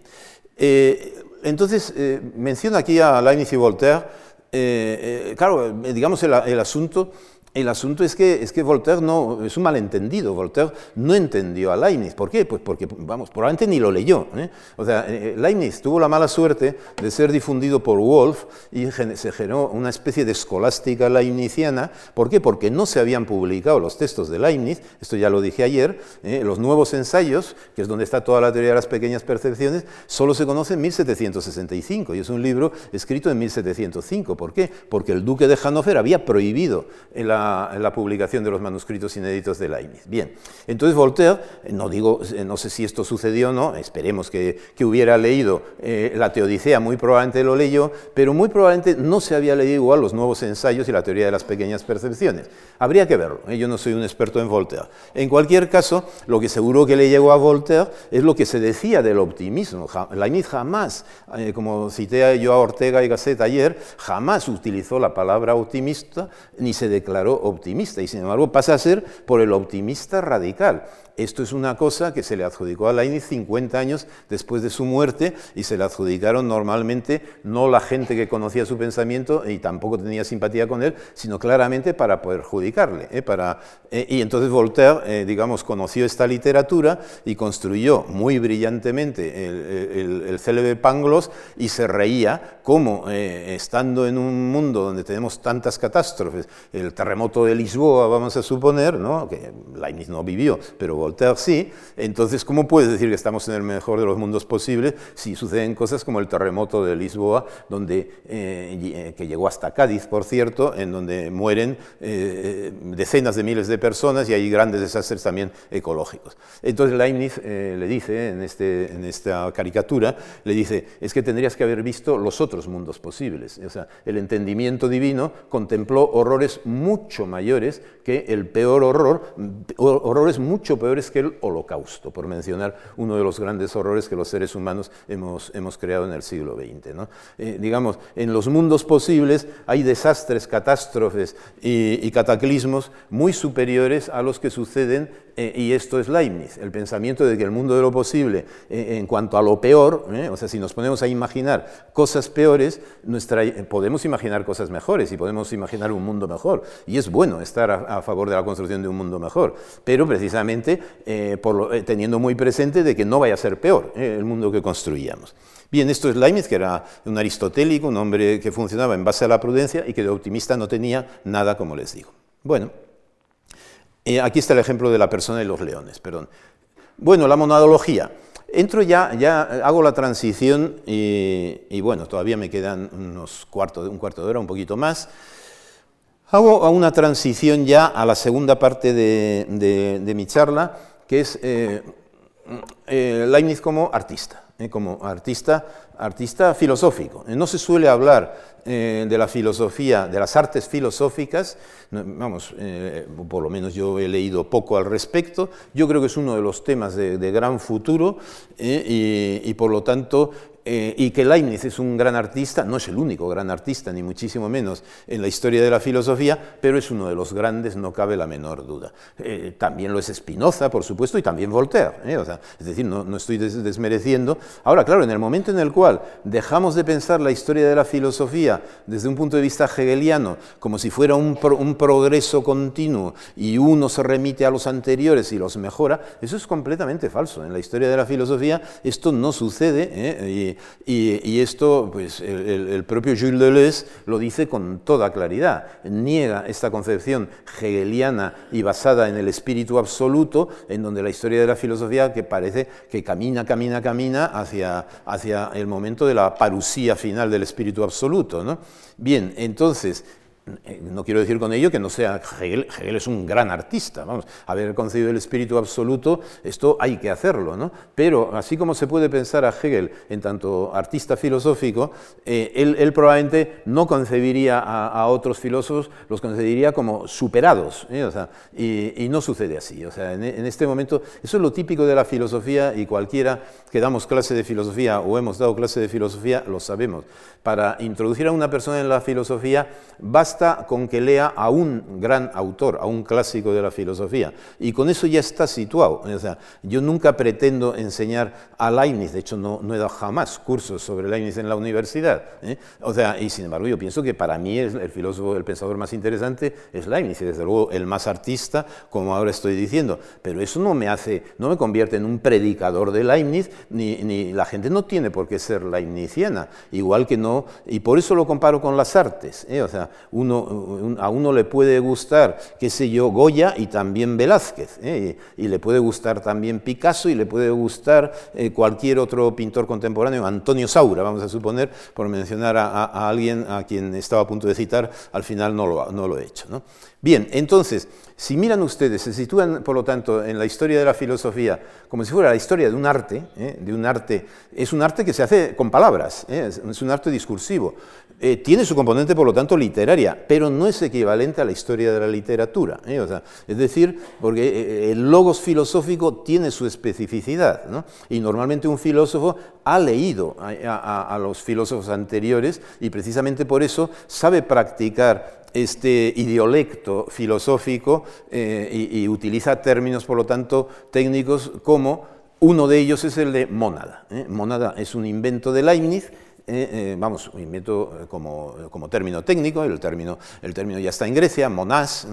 entonces, menciono aquí a Leibniz y Voltaire, eh, eh, claro, digamos el, el asunto el asunto es que, es que Voltaire no, es un malentendido, Voltaire no entendió a Leibniz. ¿Por qué? Pues porque, vamos, probablemente ni lo leyó. ¿eh? O sea, eh, Leibniz tuvo la mala suerte de ser difundido por Wolff y se generó una especie de escolástica leibniziana. ¿Por qué? Porque no se habían publicado los textos de Leibniz, esto ya lo dije ayer, ¿eh? los nuevos ensayos, que es donde está toda la teoría de las pequeñas percepciones, solo se conoce en 1765 y es un libro escrito en 1705. ¿Por qué? Porque el duque de Hannover había prohibido la, publicación de los manuscritos inéditos de Leibniz. Bien, entonces Voltaire, no digo, no sé si esto sucedió o no, esperemos que, hubiera leído eh, la Teodicea, muy probablemente lo leyó, pero muy probablemente no se había leído igual los nuevos ensayos y la teoría de las pequeñas percepciones. Habría que verlo, ¿eh? yo no soy un experto en Voltaire. En cualquier caso, lo que seguro que le llegó a Voltaire es lo que se decía del optimismo. Leibniz jamás, eh, como cité yo a Ortega y Gasset ayer, jamás utilizó la palabra optimista ni se declaró optimista y sin embargo pasa a ser por el optimista radical. Esto es una cosa que se le adjudicó a Leibniz 50 años después de su muerte y se le adjudicaron normalmente no la gente que conocía su pensamiento y tampoco tenía simpatía con él, sino claramente para perjudicarle. ¿eh? Para, eh, y entonces Voltaire, eh, digamos, conoció esta literatura y construyó muy brillantemente el, el, célebre Pangloss y se reía como, estando en un mundo donde tenemos tantas catástrofes, el terremoto de Lisboa, vamos a suponer, ¿no? que Leibniz no vivió, pero Voltaire entonces, ¿cómo puedes decir que estamos en el mejor de los mundos posibles si suceden cosas como el terremoto de Lisboa, donde, eh, eh, que llegó hasta Cádiz, por cierto, en donde mueren eh, decenas de miles de personas y hay grandes desastres también ecológicos? Entonces Leibniz le dice, en, este, en esta caricatura, le dice, es que tendrías que haber visto los otros mundos posibles. O sea, el entendimiento divino contempló horrores mucho mayores que el peor horror, horrores mucho peores que el holocausto, por mencionar uno de los grandes horrores que los seres humanos hemos, hemos creado en el siglo XX. ¿no? Eh, digamos, en los mundos posibles hay desastres, catástrofes y, cataclismos muy superiores a los que suceden, eh, y esto es Leibniz, el pensamiento de que el mundo de lo posible, eh, en cuanto a lo peor, o sea, si nos ponemos a imaginar cosas peores, podemos imaginar cosas mejores y podemos imaginar un mundo mejor. Y es bueno estar a, favor de la construcción de un mundo mejor, pero precisamente eh, eh, teniendo muy presente de que no vaya a ser peor eh, el mundo que construíamos. Bien, esto es Leibniz, que era un aristotélico, un hombre que funcionaba en base a la prudencia y que de optimista no tenía nada, como les digo. Bueno, aquí está el ejemplo de la persona y los leones, perdón. Bueno, la monadología. Entro ya, ya hago la transición y, bueno, todavía me quedan unos cuarto, un cuarto de hora, un poquito más. Hago una transición ya a la segunda parte de, mi charla, que es eh, eh, Leibniz como artista, eh, como artista, artista filosófico. No se suele hablar de la filosofía, de las artes filosóficas, vamos, por lo menos yo he leído poco al respecto, yo creo que es uno de los temas de, gran futuro y, por lo tanto eh, y que Leibniz es un gran artista, no es el único gran artista, ni muchísimo menos en la historia de la filosofía, pero es uno de los grandes, no cabe la menor duda. Eh, también lo es Spinoza, por supuesto, y también Voltaire. ¿eh? es decir, no, estoy desmereciendo. Ahora, claro, en el momento en el cual dejamos de pensar la historia de la filosofía desde un punto de vista hegeliano, como si fuera un, un progreso continuo y uno se remite a los anteriores y los mejora, eso es completamente falso. En la historia de la filosofía esto no sucede. Y, esto, pues el, propio Jules Deleuze lo dice con toda claridad. Niega esta concepción hegeliana y basada en el espíritu absoluto, en donde la historia de la filosofía que parece que camina, camina, camina hacia, hacia el momento de la parusía final del espíritu absoluto. ¿no? Bien, entonces, no quiero decir con ello que no sea Hegel, Hegel es un gran artista, vamos, haber concebido el espíritu absoluto, esto hay que hacerlo, ¿no? Pero así como se puede pensar a Hegel en tanto artista filosófico, eh, él, probablemente no concebiría a, otros filósofos, los concebiría como superados, ¿eh? y, no sucede así. O sea, en, en, este momento, eso es lo típico de la filosofía y cualquiera que damos clase de filosofía o hemos dado clase de filosofía lo sabemos. Para introducir a una persona en la filosofía, basta con que lea a un gran autor, a un clásico de la filosofía, y con eso ya está situado. O sea, yo nunca pretendo enseñar a Leibniz, de hecho no, no he dado jamás cursos sobre Leibniz en la universidad. ¿eh? O sea, y sin embargo yo pienso que para mí es el filósofo, el pensador más interesante es Leibniz, y desde luego el más artista, como ahora estoy diciendo. Pero eso no me hace, no me convierte en un predicador de Leibniz, ni, ni la gente no tiene por qué ser leibniziana, igual que no, y por eso lo comparo con las artes. ¿eh? O sea, a uno le puede gustar, qué sé yo, Goya y también Velázquez, ¿eh? y, le puede gustar también Picasso y le puede gustar eh, cualquier otro pintor contemporáneo, Antonio Saura, vamos a suponer, por mencionar a, alguien a quien estaba a punto de citar, al final no lo, no lo he hecho. ¿no? Bien, entonces, si miran ustedes, se sitúan, por lo tanto, en la historia de la filosofía como si fuera la historia de un arte, ¿eh? de un arte, es un arte que se hace con palabras, ¿eh? es un arte discursivo. Eh, tiene su componente, por lo tanto, literaria, pero no es equivalente a la historia de la literatura. es decir, porque el logos filosófico tiene su especificidad, y normalmente un filósofo ha leído a los filósofos anteriores y precisamente por eso sabe practicar este idiolecto filosófico eh, y, utiliza términos, por lo tanto, técnicos como uno de ellos es el de mónada. ¿eh? Mónada es un invento de Leibniz, eh, vamos, un invento como, como, término técnico, el término, el término ya está en Grecia, monás.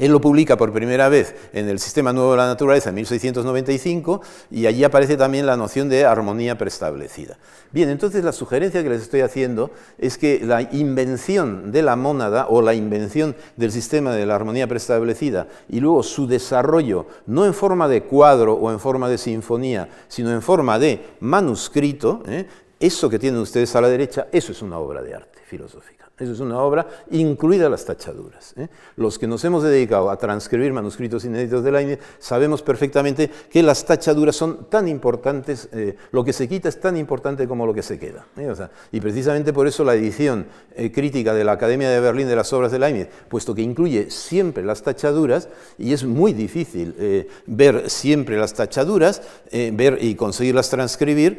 Él lo publica por primera vez en el Sistema Nuevo de la Naturaleza en 1695 y allí aparece también la noción de armonía preestablecida. Bien, entonces la sugerencia que les estoy haciendo es que la invención de la mónada o la invención del sistema de la armonía preestablecida y luego su desarrollo, no en forma de cuadro o en forma de sinfonía, sino en forma de manuscrito, ¿eh? eso que tienen ustedes a la derecha, eso es una obra de arte filosófica. Eso es una obra, incluida las tachaduras. ¿eh? Los que nos hemos dedicado a transcribir manuscritos inéditos de Leibniz sabemos perfectamente que las tachaduras son tan importantes, eh, lo que se quita es tan importante como lo que se queda. ¿eh? y precisamente por eso la edición crítica de la Academia de Berlín de las obras de Leibniz, puesto que incluye siempre las tachaduras, y es muy difícil ver siempre las tachaduras, ver y conseguirlas transcribir,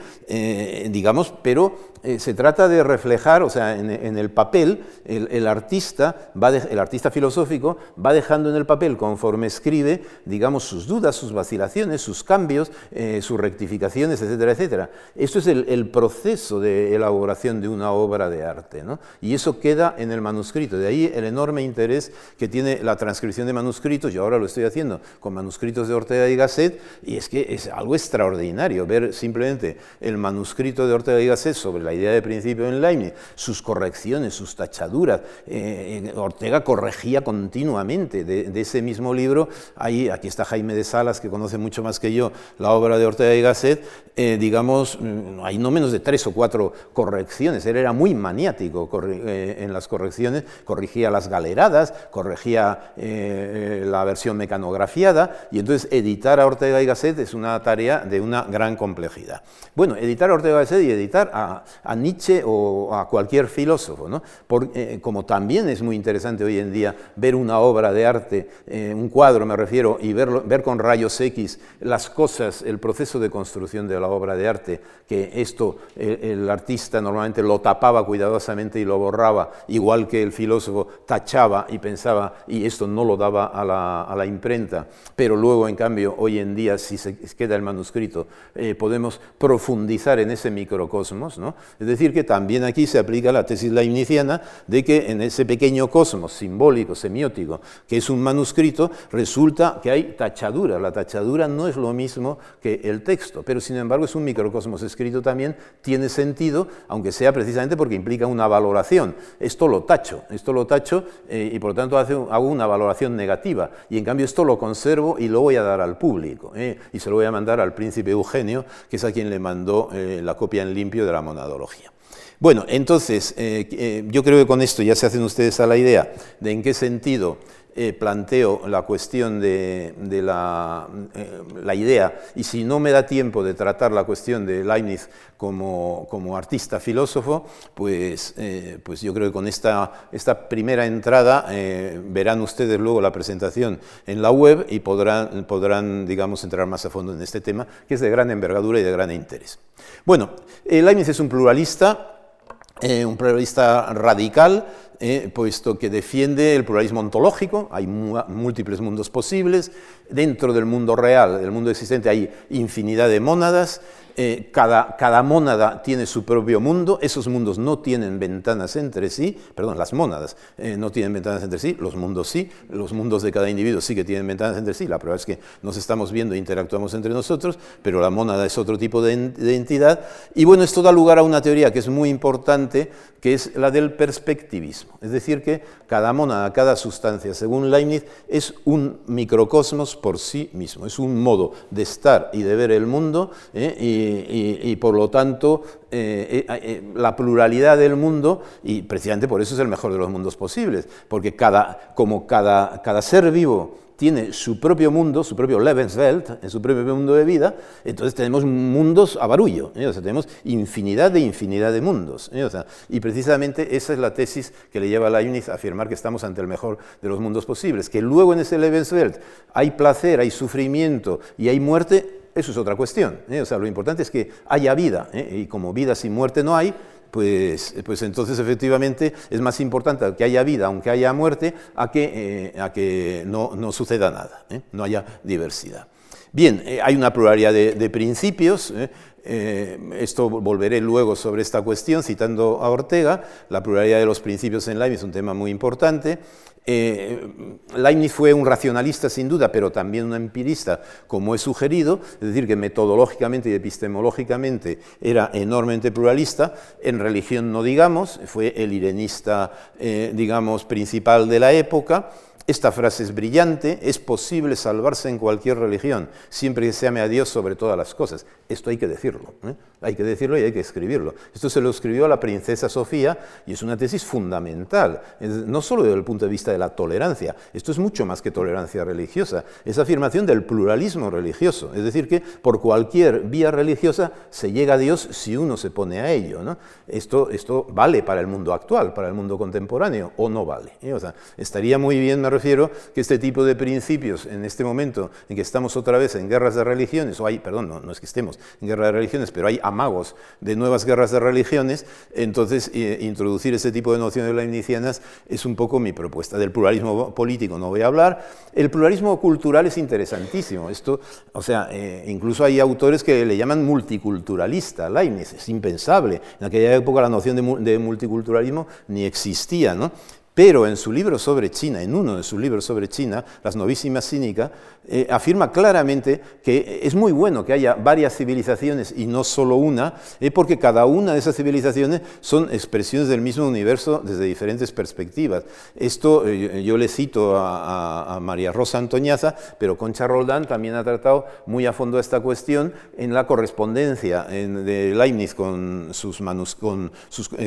digamos, pero eh, se trata de reflejar, o sea, en, el papel, el, artista va el artista filosófico va dejando en el papel, conforme escribe, digamos, sus dudas, sus vacilaciones, sus cambios, eh, sus rectificaciones, etcétera, etcétera. Esto es el, proceso de elaboración de una obra de arte, ¿no? Y eso queda en el manuscrito. De ahí el enorme interés que tiene la transcripción de manuscritos. Yo ahora lo estoy haciendo con manuscritos de Ortega y Gasset, y es que es algo extraordinario ver simplemente el manuscrito de Ortega y Gasset sobre la idea de principio en Leibniz, sus correcciones, sus tachaduras. Eh, eh, Ortega corregía continuamente de, ese mismo libro. Ahí, aquí está Jaime de Salas, que conoce mucho más que yo la obra de Ortega y Gasset. Eh, digamos, mm, hay no menos de tres o cuatro correcciones. Él era muy maniático en las correcciones, corrigía las galeradas, corregía la versión mecanografiada, y entonces editar a Ortega y Gasset es una tarea de una gran complejidad. Bueno, editar a Ortega y Gasset y editar a, a Nietzsche o a cualquier filósofo, ¿no? Eh, como también es muy interesante hoy en día ver una obra de arte, eh, un cuadro me refiero, y verlo, ver con rayos X las cosas, el proceso de construcción de la obra de arte, que esto el artista normalmente lo tapaba cuidadosamente y lo borraba, igual que el filósofo tachaba y pensaba, y esto no lo daba a la, imprenta, pero luego en cambio hoy en día si se queda el manuscrito eh, podemos profundizar en ese microcosmos, ¿no? Es decir, que también aquí se aplica la tesis leibniziana de que en ese pequeño cosmos simbólico, semiótico, que es un manuscrito, resulta que hay tachadura. La tachadura no es lo mismo que el texto, pero sin embargo es un microcosmos escrito también, tiene sentido, aunque sea precisamente porque implica una valoración. Esto lo tacho, esto lo tacho eh, y por lo tanto hago una valoración negativa. Y en cambio esto lo conservo y lo voy a dar al público. Eh, y se lo voy a mandar al príncipe Eugenio, que es a quien le mandó eh, la copia en limpio de la monadología. Bueno, entonces, eh, eh, yo creo que con esto ya se hacen ustedes a la idea de en qué sentido eh, planteo la cuestión de, la, idea, y si no me da tiempo de tratar la cuestión de Leibniz como, artista filósofo, pues, pues yo creo que con esta, esta primera entrada verán ustedes luego la presentación en la web y podrán, podrán, digamos, entrar más a fondo en este tema, que es de gran envergadura y de gran interés. Bueno, Leibniz es un pluralista, eh, un pluralista radical, eh, puesto que defiende el pluralismo ontológico, hay múltiples mundos posibles, dentro del mundo real, del mundo existente, hay infinidad de mónadas, eh, cada, mónada tiene su propio mundo, esos mundos no tienen ventanas entre sí, perdón, las mónadas eh, no tienen ventanas entre sí, los mundos sí, los mundos de cada individuo sí que tienen ventanas entre sí, la prueba es que nos estamos viendo e interactuamos entre nosotros, pero la mónada es otro tipo de, de entidad, y bueno, esto da lugar a una teoría que es muy importante, que es la del perspectivismo, es decir, que cada mónada, cada sustancia, según Leibniz, es un microcosmos por sí mismo, es un modo de estar y de ver el mundo, ¿eh? y, por lo tanto eh, eh, la pluralidad del mundo, y precisamente por eso es el mejor de los mundos posibles, porque cada, como cada, cada ser vivo tiene su propio mundo, su propio Lebenswelt, en su propio mundo de vida, entonces tenemos mundos a barullo, ¿eh? o sea, tenemos infinidad de infinidad de mundos. ¿eh? Y precisamente esa es la tesis que le lleva a Leibniz a afirmar que estamos ante el mejor de los mundos posibles, que luego en ese Lebenswelt hay placer, hay sufrimiento y hay muerte, eso es otra cuestión. ¿eh? O sea, lo importante es que haya vida, y como vida sin muerte no hay, pues, pues entonces efectivamente es más importante que haya vida, aunque haya muerte, a que, eh, a que no, no, suceda nada, ¿eh? no haya diversidad. Bien, eh, hay una pluralidad de, principios. esto volveré luego sobre esta cuestión citando a Ortega. La pluralidad de los principios en Leibniz es un tema muy importante. Eh, Leibniz fue un racionalista sin duda, pero también un empirista, como he sugerido, es decir, que metodológicamente y epistemológicamente era enormemente pluralista. En religión no digamos, fue el irenista, eh, digamos, principal de la época. Esta frase es brillante, es posible salvarse en cualquier religión, siempre que se ame a Dios sobre todas las cosas. Esto hay que decirlo, ¿eh? Hay que decirlo y hay que escribirlo. Esto se lo escribió la princesa Sofía y es una tesis fundamental, no solo desde el punto de vista de la tolerancia, esto es mucho más que tolerancia religiosa, es afirmación del pluralismo religioso, es decir, que por cualquier vía religiosa se llega a Dios si uno se pone a ello. Esto, esto vale para el mundo actual, para el mundo contemporáneo, o no vale. ¿eh? Estaría muy bien, me refiero, que este tipo de principios, en este momento en que estamos otra vez en guerras de religiones, o hay, perdón, no, no es que estemos en guerra de religiones, pero hay amagos de nuevas guerras de religiones, entonces eh, introducir ese tipo de nociones leibnizianas es un poco mi propuesta. Del pluralismo político no voy a hablar. El pluralismo cultural es interesantísimo. Esto, o sea, eh, incluso hay autores que le llaman multiculturalista, Leibniz, es impensable. En aquella época la noción de, de multiculturalismo ni existía, ¿no? Pero en su libro sobre China, en uno de sus libros sobre China, Las novísimas cínicas, eh, afirma claramente que es muy bueno que haya varias civilizaciones y no solo una, eh, porque cada una de esas civilizaciones son expresiones del mismo universo desde diferentes perspectivas. Esto eh, yo le cito a, María Rosa Antoñaza, pero Concha Roldán también ha tratado muy a fondo esta cuestión en la correspondencia de Leibniz con, sus con,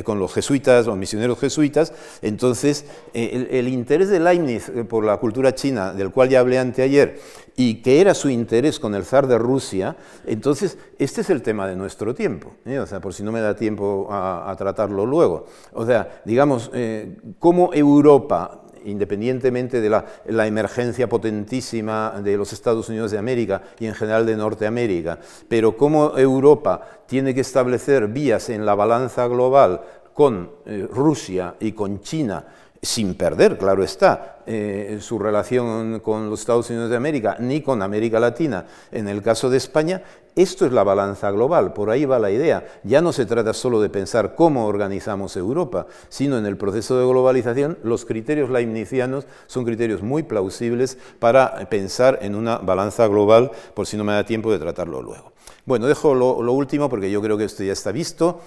con los jesuitas, los misioneros jesuitas. Entonces, el, el interés de Leibniz por la cultura china, del cual ya hablé anteayer, y que era su interés con el zar de Rusia, entonces este es el tema de nuestro tiempo, ¿eh? o sea, por si no me da tiempo a, tratarlo luego. O sea, digamos, eh, cómo Europa independientemente de la, emergencia potentísima de los Estados Unidos de América y en general de Norteamérica, pero cómo Europa tiene que establecer vías en la balanza global con eh, Rusia y con China sin perder, claro está, eh, su relación con los Estados Unidos de América, ni con América Latina. En el caso de España, esto es la balanza global, por ahí va la idea. Ya no se trata solo de pensar cómo organizamos Europa, sino en el proceso de globalización, los criterios leibnizianos son criterios muy plausibles para pensar en una balanza global, por si no me da tiempo de tratarlo luego. Bueno, dejo lo, último porque yo creo que esto ya está visto,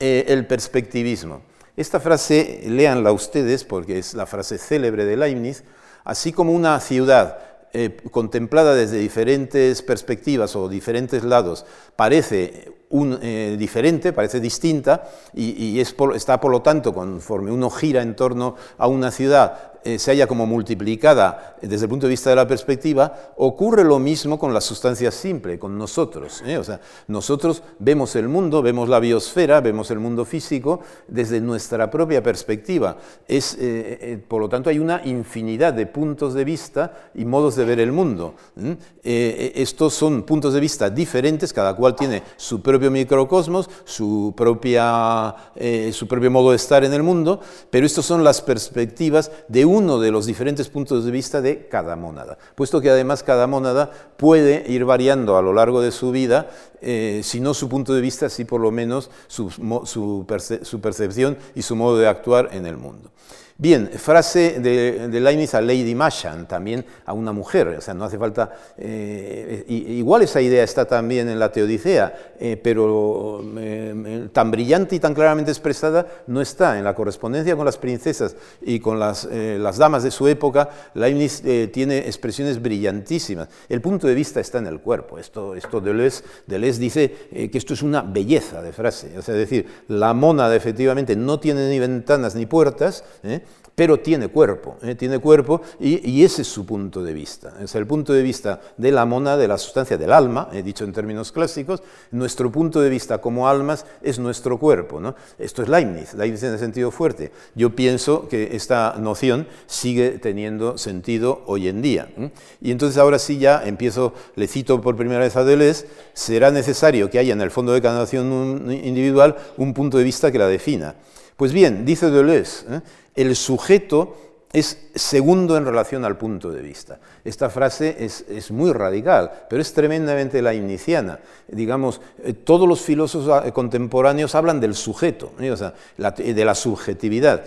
eh, el perspectivismo. Esta frase, léanla ustedes porque es la frase célebre de Leibniz, así como una ciudad eh, contemplada desde diferentes perspectivas o diferentes lados parece eh, diferente, parece distinta, y, está por lo tanto, conforme uno gira en torno a una ciudad, eh, se haya como multiplicada desde el punto de vista de la perspectiva, ocurre lo mismo con la sustancia simple, con nosotros. ¿eh? O sea, nosotros vemos el mundo, vemos la biosfera, vemos el mundo físico desde nuestra propia perspectiva. Es, eh, por lo tanto, hay una infinidad de puntos de vista y modos de ver el mundo. estos son puntos de vista diferentes, cada cual tiene su propio microcosmos, su, propia, su propio modo de estar en el mundo, pero estos son las perspectivas de uno de los diferentes puntos de vista de cada mónada, puesto que además cada mónada puede ir variando a lo largo de su vida, eh, si no su punto de vista, sí por lo menos su percepción y su modo de actuar en el mundo. Bien, frase de, de, Leibniz a Lady Mashan, también a una mujer, o sea, no hace falta... Eh, igual esa idea está también en la Teodicea, eh, pero eh, tan brillante y tan claramente expresada no está. En la correspondencia con las princesas y con las, las damas de su época, Leibniz tiene expresiones brillantísimas. El punto de vista está en el cuerpo. Esto, esto Deleuze, Deleuze dice que esto es una belleza de frase, es decir, la mónada efectivamente no tiene ni ventanas ni puertas, pero tiene cuerpo, ¿eh? tiene cuerpo y, ese es su punto de vista. Es el punto de vista de la mona, de la sustancia del alma, he dicho en términos clásicos, nuestro punto de vista como almas es nuestro cuerpo. ¿no? Esto es Leibniz, Leibniz en sentido fuerte. Yo pienso que esta noción sigue teniendo sentido hoy en día. Y entonces ahora sí ya empiezo, le cito por primera vez a Deleuze, será necesario que haya en el fondo de cada nación individual un punto de vista que la defina. Pues bien, dice Deleuze, ¿eh? El sujeto es segundo en relación al punto de vista. Esta frase es, muy radical, pero es tremendamente leibniziana. Digamos, eh, todos los filósofos ah, contemporáneos hablan del sujeto, ¿eh? de la subjetividad.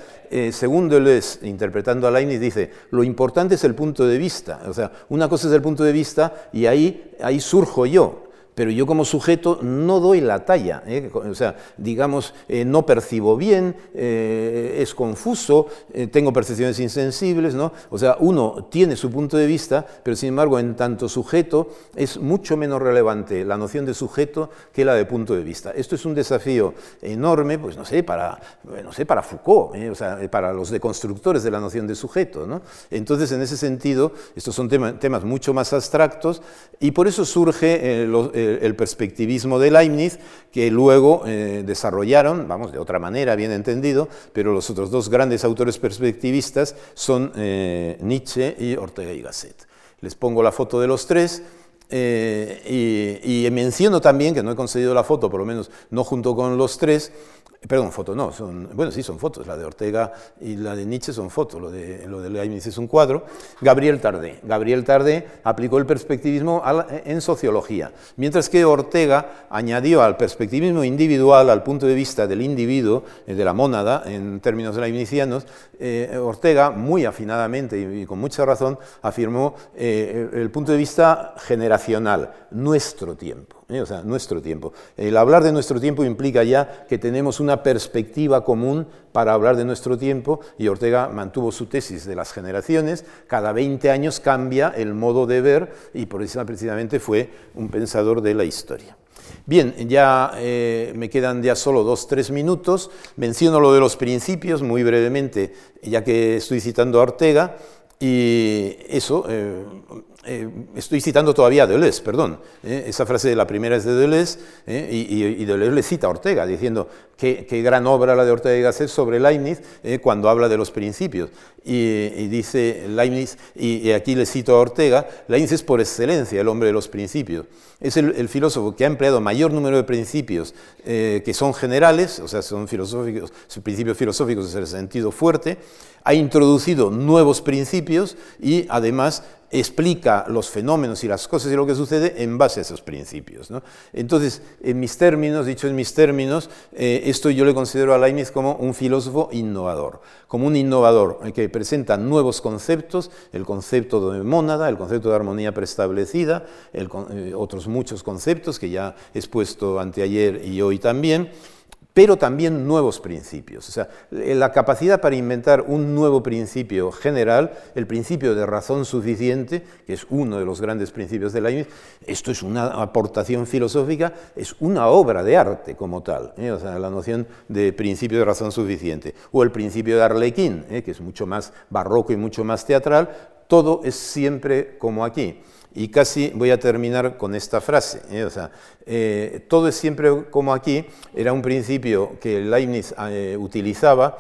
según Deleuze, interpretando a Leibniz, dice, lo importante es el punto de vista. O sea, una cosa es el punto de vista y ahí, ahí surjo yo pero yo como sujeto no doy la talla, ¿eh? o sea, digamos, eh, no percibo bien, eh, es confuso, tengo percepciones insensibles, ¿no? O sea, uno tiene su punto de vista, pero sin embargo, en tanto sujeto, es mucho menos relevante la noción de sujeto que la de punto de vista. Esto es un desafío enorme, pues no sé, para, no sé, para Foucault, o sea, para los deconstructores de la noción de sujeto, ¿no? Entonces, en ese sentido, estos son temas mucho más abstractos y por eso surge los el perspectivismo de Leibniz, que luego eh, desarrollaron, vamos, de otra manera, bien entendido, pero los otros dos grandes autores perspectivistas son eh, Nietzsche y Ortega y Gasset. Les pongo la foto de los tres. Eh, y, y, menciono también, que no he conseguido la foto, por lo menos no junto con los tres, Perdón, fotos no, son, bueno, sí, son fotos. La de Ortega y la de Nietzsche son fotos, lo de, lo de Leibniz es un cuadro. Gabriel Tardé. Gabriel Tardé aplicó el perspectivismo en sociología, mientras que Ortega añadió al perspectivismo individual, al punto de vista del individuo, eh, de la mónada, en términos leibnizianos, eh, Ortega, muy afinadamente y, con mucha razón, afirmó eh, el punto de vista generacional, nuestro tiempo. ¿Eh? o sea, nuestro tiempo. El hablar de nuestro tiempo implica ya que tenemos una perspectiva común para hablar de nuestro tiempo y Ortega mantuvo su tesis de las generaciones. Cada 20 años cambia el modo de ver y por eso precisamente fue un pensador de la historia. Bien, ya eh, me quedan ya solo dos, tres minutos. Menciono lo de los principios muy brevemente, ya que estoy citando a Ortega. Y eso, eh, eh, estoy citando todavía a Deleuze, perdón, eh, esa frase de la primera es de Deleuze, eh, y, Deleuze le cita a Ortega, diciendo qué, gran obra la de Ortega y Gasset sobre Leibniz cuando habla de los principios. Y, dice Leibniz, y, aquí le cito a Ortega, Leibniz es por excelencia el hombre de los principios. Es el, filósofo que ha empleado mayor número de principios que son generales, o sea, son principios filosóficos en el sentido fuerte, ha introducido nuevos principios y además explica los fenómenos y las cosas y lo que sucede en base a esos principios. Entonces, en mis términos, dicho en mis términos, eh, esto yo le considero a Leibniz como un filósofo innovador, como un innovador que presenta nuevos conceptos, el concepto de mónada, el concepto de armonía preestablecida, eh, otros muchos conceptos que ya he expuesto anteayer y hoy también, pero también nuevos principios. O sea, la capacidad para inventar un nuevo principio general, el principio de razón suficiente, que es uno de los grandes principios de Leibniz, esto es una aportación filosófica, es una obra de arte como tal, ¿eh? o sea, la noción de principio de razón suficiente, o el principio de Arlequín, ¿eh? que es mucho más barroco y mucho más teatral, todo es siempre como aquí. Y casi voy a terminar con esta frase. ¿eh? O sea, eh, todo es siempre como aquí. Era un principio que Leibniz eh, utilizaba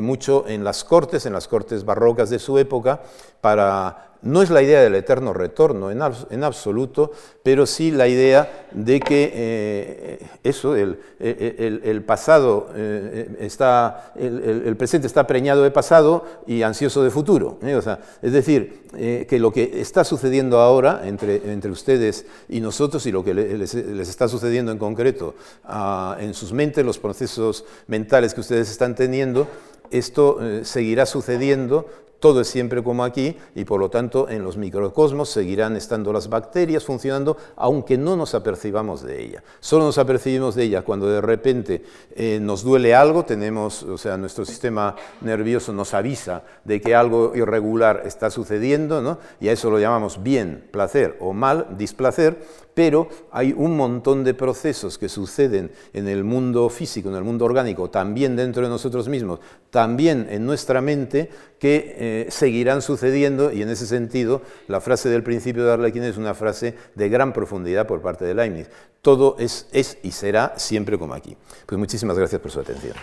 mucho en las cortes, en las cortes barrocas de su época, para no es la idea del eterno retorno en, absoluto, pero sí la idea de que eh, eso, el, pasado eh, está, el, presente está preñado de pasado y ansioso de futuro. ¿eh? es decir, que lo que está sucediendo ahora entre, entre ustedes y nosotros y lo que les, está sucediendo en concreto ah, en sus mentes, los procesos mentales que ustedes están teniendo, esto seguirá sucediendo todo es siempre como aquí y por lo tanto en los microcosmos seguirán estando las bacterias funcionando aunque no nos apercibamos de ella. Solo nos apercibimos de ella cuando de repente eh, nos duele algo, tenemos, o sea, nuestro sistema nervioso nos avisa de que algo irregular está sucediendo, ¿no? y a eso lo llamamos bien, placer o mal, displacer, pero hay un montón de procesos que suceden en el mundo físico, en el mundo orgánico, también dentro de nosotros mismos, también en nuestra mente, que eh, seguirán sucediendo y en ese sentido la frase del principio de Arlequín es una frase de gran profundidad por parte de Leibniz. Todo es, es y será siempre como aquí. Pues muchísimas gracias por su atención.